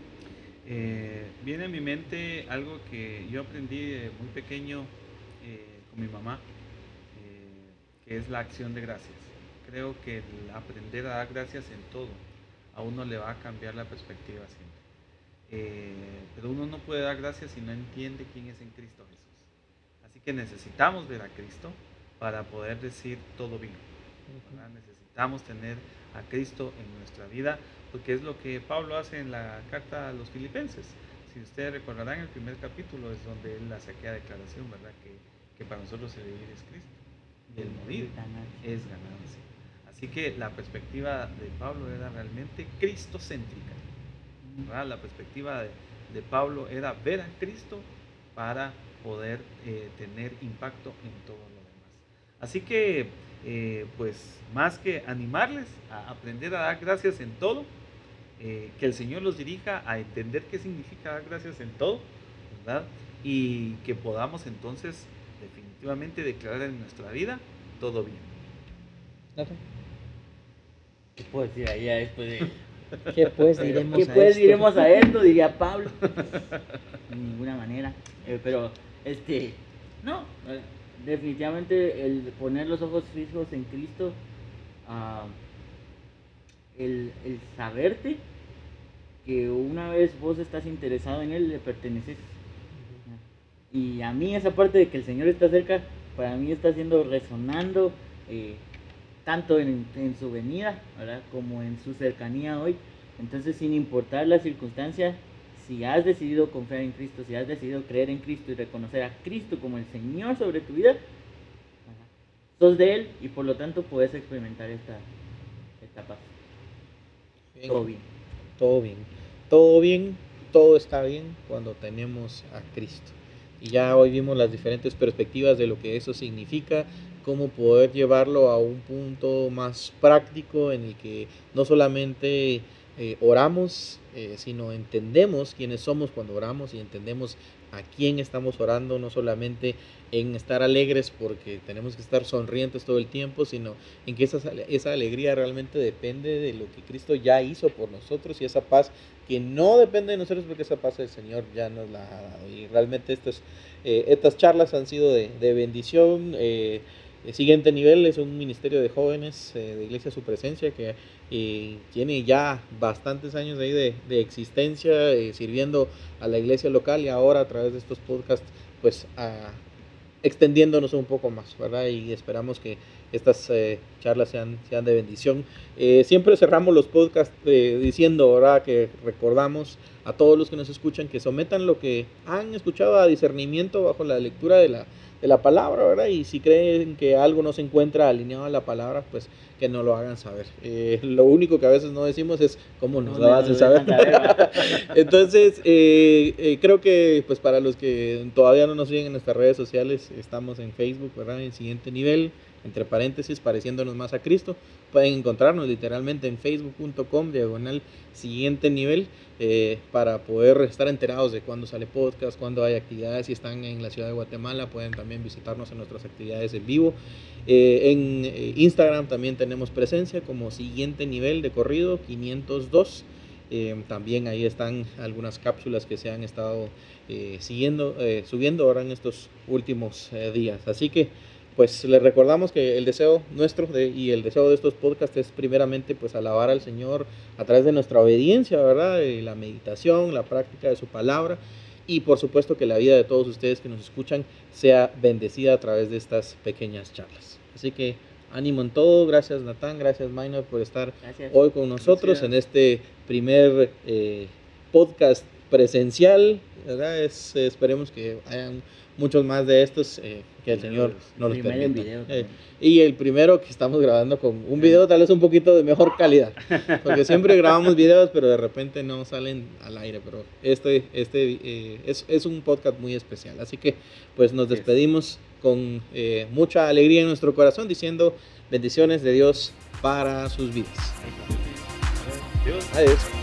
Eh, viene a mi mente algo que yo aprendí de muy pequeño eh, con mi mamá, eh, que es la acción de gracias. Creo que el aprender a dar gracias en todo a uno le va a cambiar la perspectiva siempre. Eh, pero uno no puede dar gracias si no entiende quién es en Cristo Jesús. Así que necesitamos ver a Cristo para poder decir todo bien. ¿verdad? Necesitamos tener a Cristo en nuestra vida, porque es lo que Pablo hace en la carta a los filipenses. Si ustedes recordarán, el primer capítulo es donde él hace aquella declaración, ¿verdad? Que, que para nosotros el vivir es Cristo y el morir es ganancia. Así que la perspectiva de Pablo era realmente cristocéntrica. La perspectiva de, Pablo era ver a Cristo para poder eh, tener impacto en todo lo demás. Así que, eh, pues, más que animarles a aprender a dar gracias en todo, eh, que el Señor los dirija a entender qué significa dar gracias en todo, ¿verdad? Y que podamos entonces definitivamente declarar en nuestra vida todo bien. ¿Qué puedo decir ahí después de... ¿Qué pues diremos, ¿Qué pues diremos a esto? Diría Pablo. de ninguna manera. Eh, pero, este, no, eh, definitivamente el poner los ojos fijos en Cristo, uh, el, el, saberte que una vez vos estás interesado en Él, le perteneces. Y a mí esa parte de que el Señor está cerca, para mí está siendo resonando eh, tanto en, en, su venida, ¿verdad? Como en su cercanía hoy. Entonces, sin importar la circunstancia, si has decidido confiar en Cristo, si has decidido creer en Cristo y reconocer a Cristo como el Señor sobre tu vida, sos de Él y por lo tanto puedes experimentar esta, esta paz. Todo bien. Todo bien. Todo bien, todo está bien cuando tenemos a Cristo. Y ya hoy vimos las diferentes perspectivas de lo que eso significa, cómo poder llevarlo a un punto más práctico en el que no solamente eh, oramos, eh, sino entendemos quiénes somos cuando oramos y entendemos a quién estamos orando, no solamente en estar alegres porque tenemos que estar sonrientes todo el tiempo, sino en que esa, esa alegría realmente depende de lo que Cristo ya hizo por nosotros y esa paz que no depende de nosotros porque esa paz el Señor ya nos la ha dado. Y realmente estas, eh, estas charlas han sido de, de bendición. El siguiente nivel es un ministerio de jóvenes eh, de Iglesia Su Presencia que eh, tiene ya bastantes años ahí de, de existencia eh, sirviendo a la iglesia local y ahora a través de estos podcasts pues extendiéndonos un poco más, ¿verdad? Y esperamos que estas eh, charlas sean, sean de bendición. Eh, siempre cerramos los podcasts eh, diciendo, ¿verdad? Que recordamos a todos los que nos escuchan que sometan lo que han escuchado a discernimiento bajo la lectura de la, de la palabra, ¿verdad? Y si creen que algo no se encuentra alineado a la palabra, pues que no lo hagan saber. Eh, lo único que a veces no decimos es cómo nos no, lo hacen saber. Entonces, eh, eh, creo que pues para los que todavía no nos siguen en nuestras redes sociales, estamos en Facebook, ¿verdad? En siguiente nivel, entre paréntesis, pareciéndonos más a Cristo. Pueden encontrarnos literalmente en facebook.com, diagonal siguiente nivel, eh, para poder estar enterados de cuándo sale podcast, cuándo hay actividades. Si están en la ciudad de Guatemala, pueden también visitarnos en nuestras actividades en vivo. Eh, en eh, Instagram también tenemos presencia como siguiente nivel de corrido 502. Eh, también ahí están algunas cápsulas que se han estado siguiendo, eh, subiendo ahora en estos últimos días. Así que pues les recordamos que el deseo nuestro de, y el deseo de estos podcasts es primeramente pues alabar al Señor a través de nuestra obediencia, ¿verdad? De la meditación, la práctica de su palabra y por supuesto que la vida de todos ustedes que nos escuchan sea bendecida a través de estas pequeñas charlas. Así que ánimo en todo, gracias Natán, gracias Minor por estar Gracias. hoy con nosotros Gracias. en este primer eh, podcast presencial, ¿verdad? Es, eh, esperemos que hayan muchos más de estos eh, que el Señor nos los permita. video Eh, y el primero que estamos grabando con un video tal vez un poquito de mejor calidad, porque siempre grabamos videos pero de repente no salen al aire, pero este, este eh, es, es un podcast muy especial, así que pues nos despedimos con eh, mucha alegría en nuestro corazón diciendo bendiciones de Dios para sus vidas. Adiós.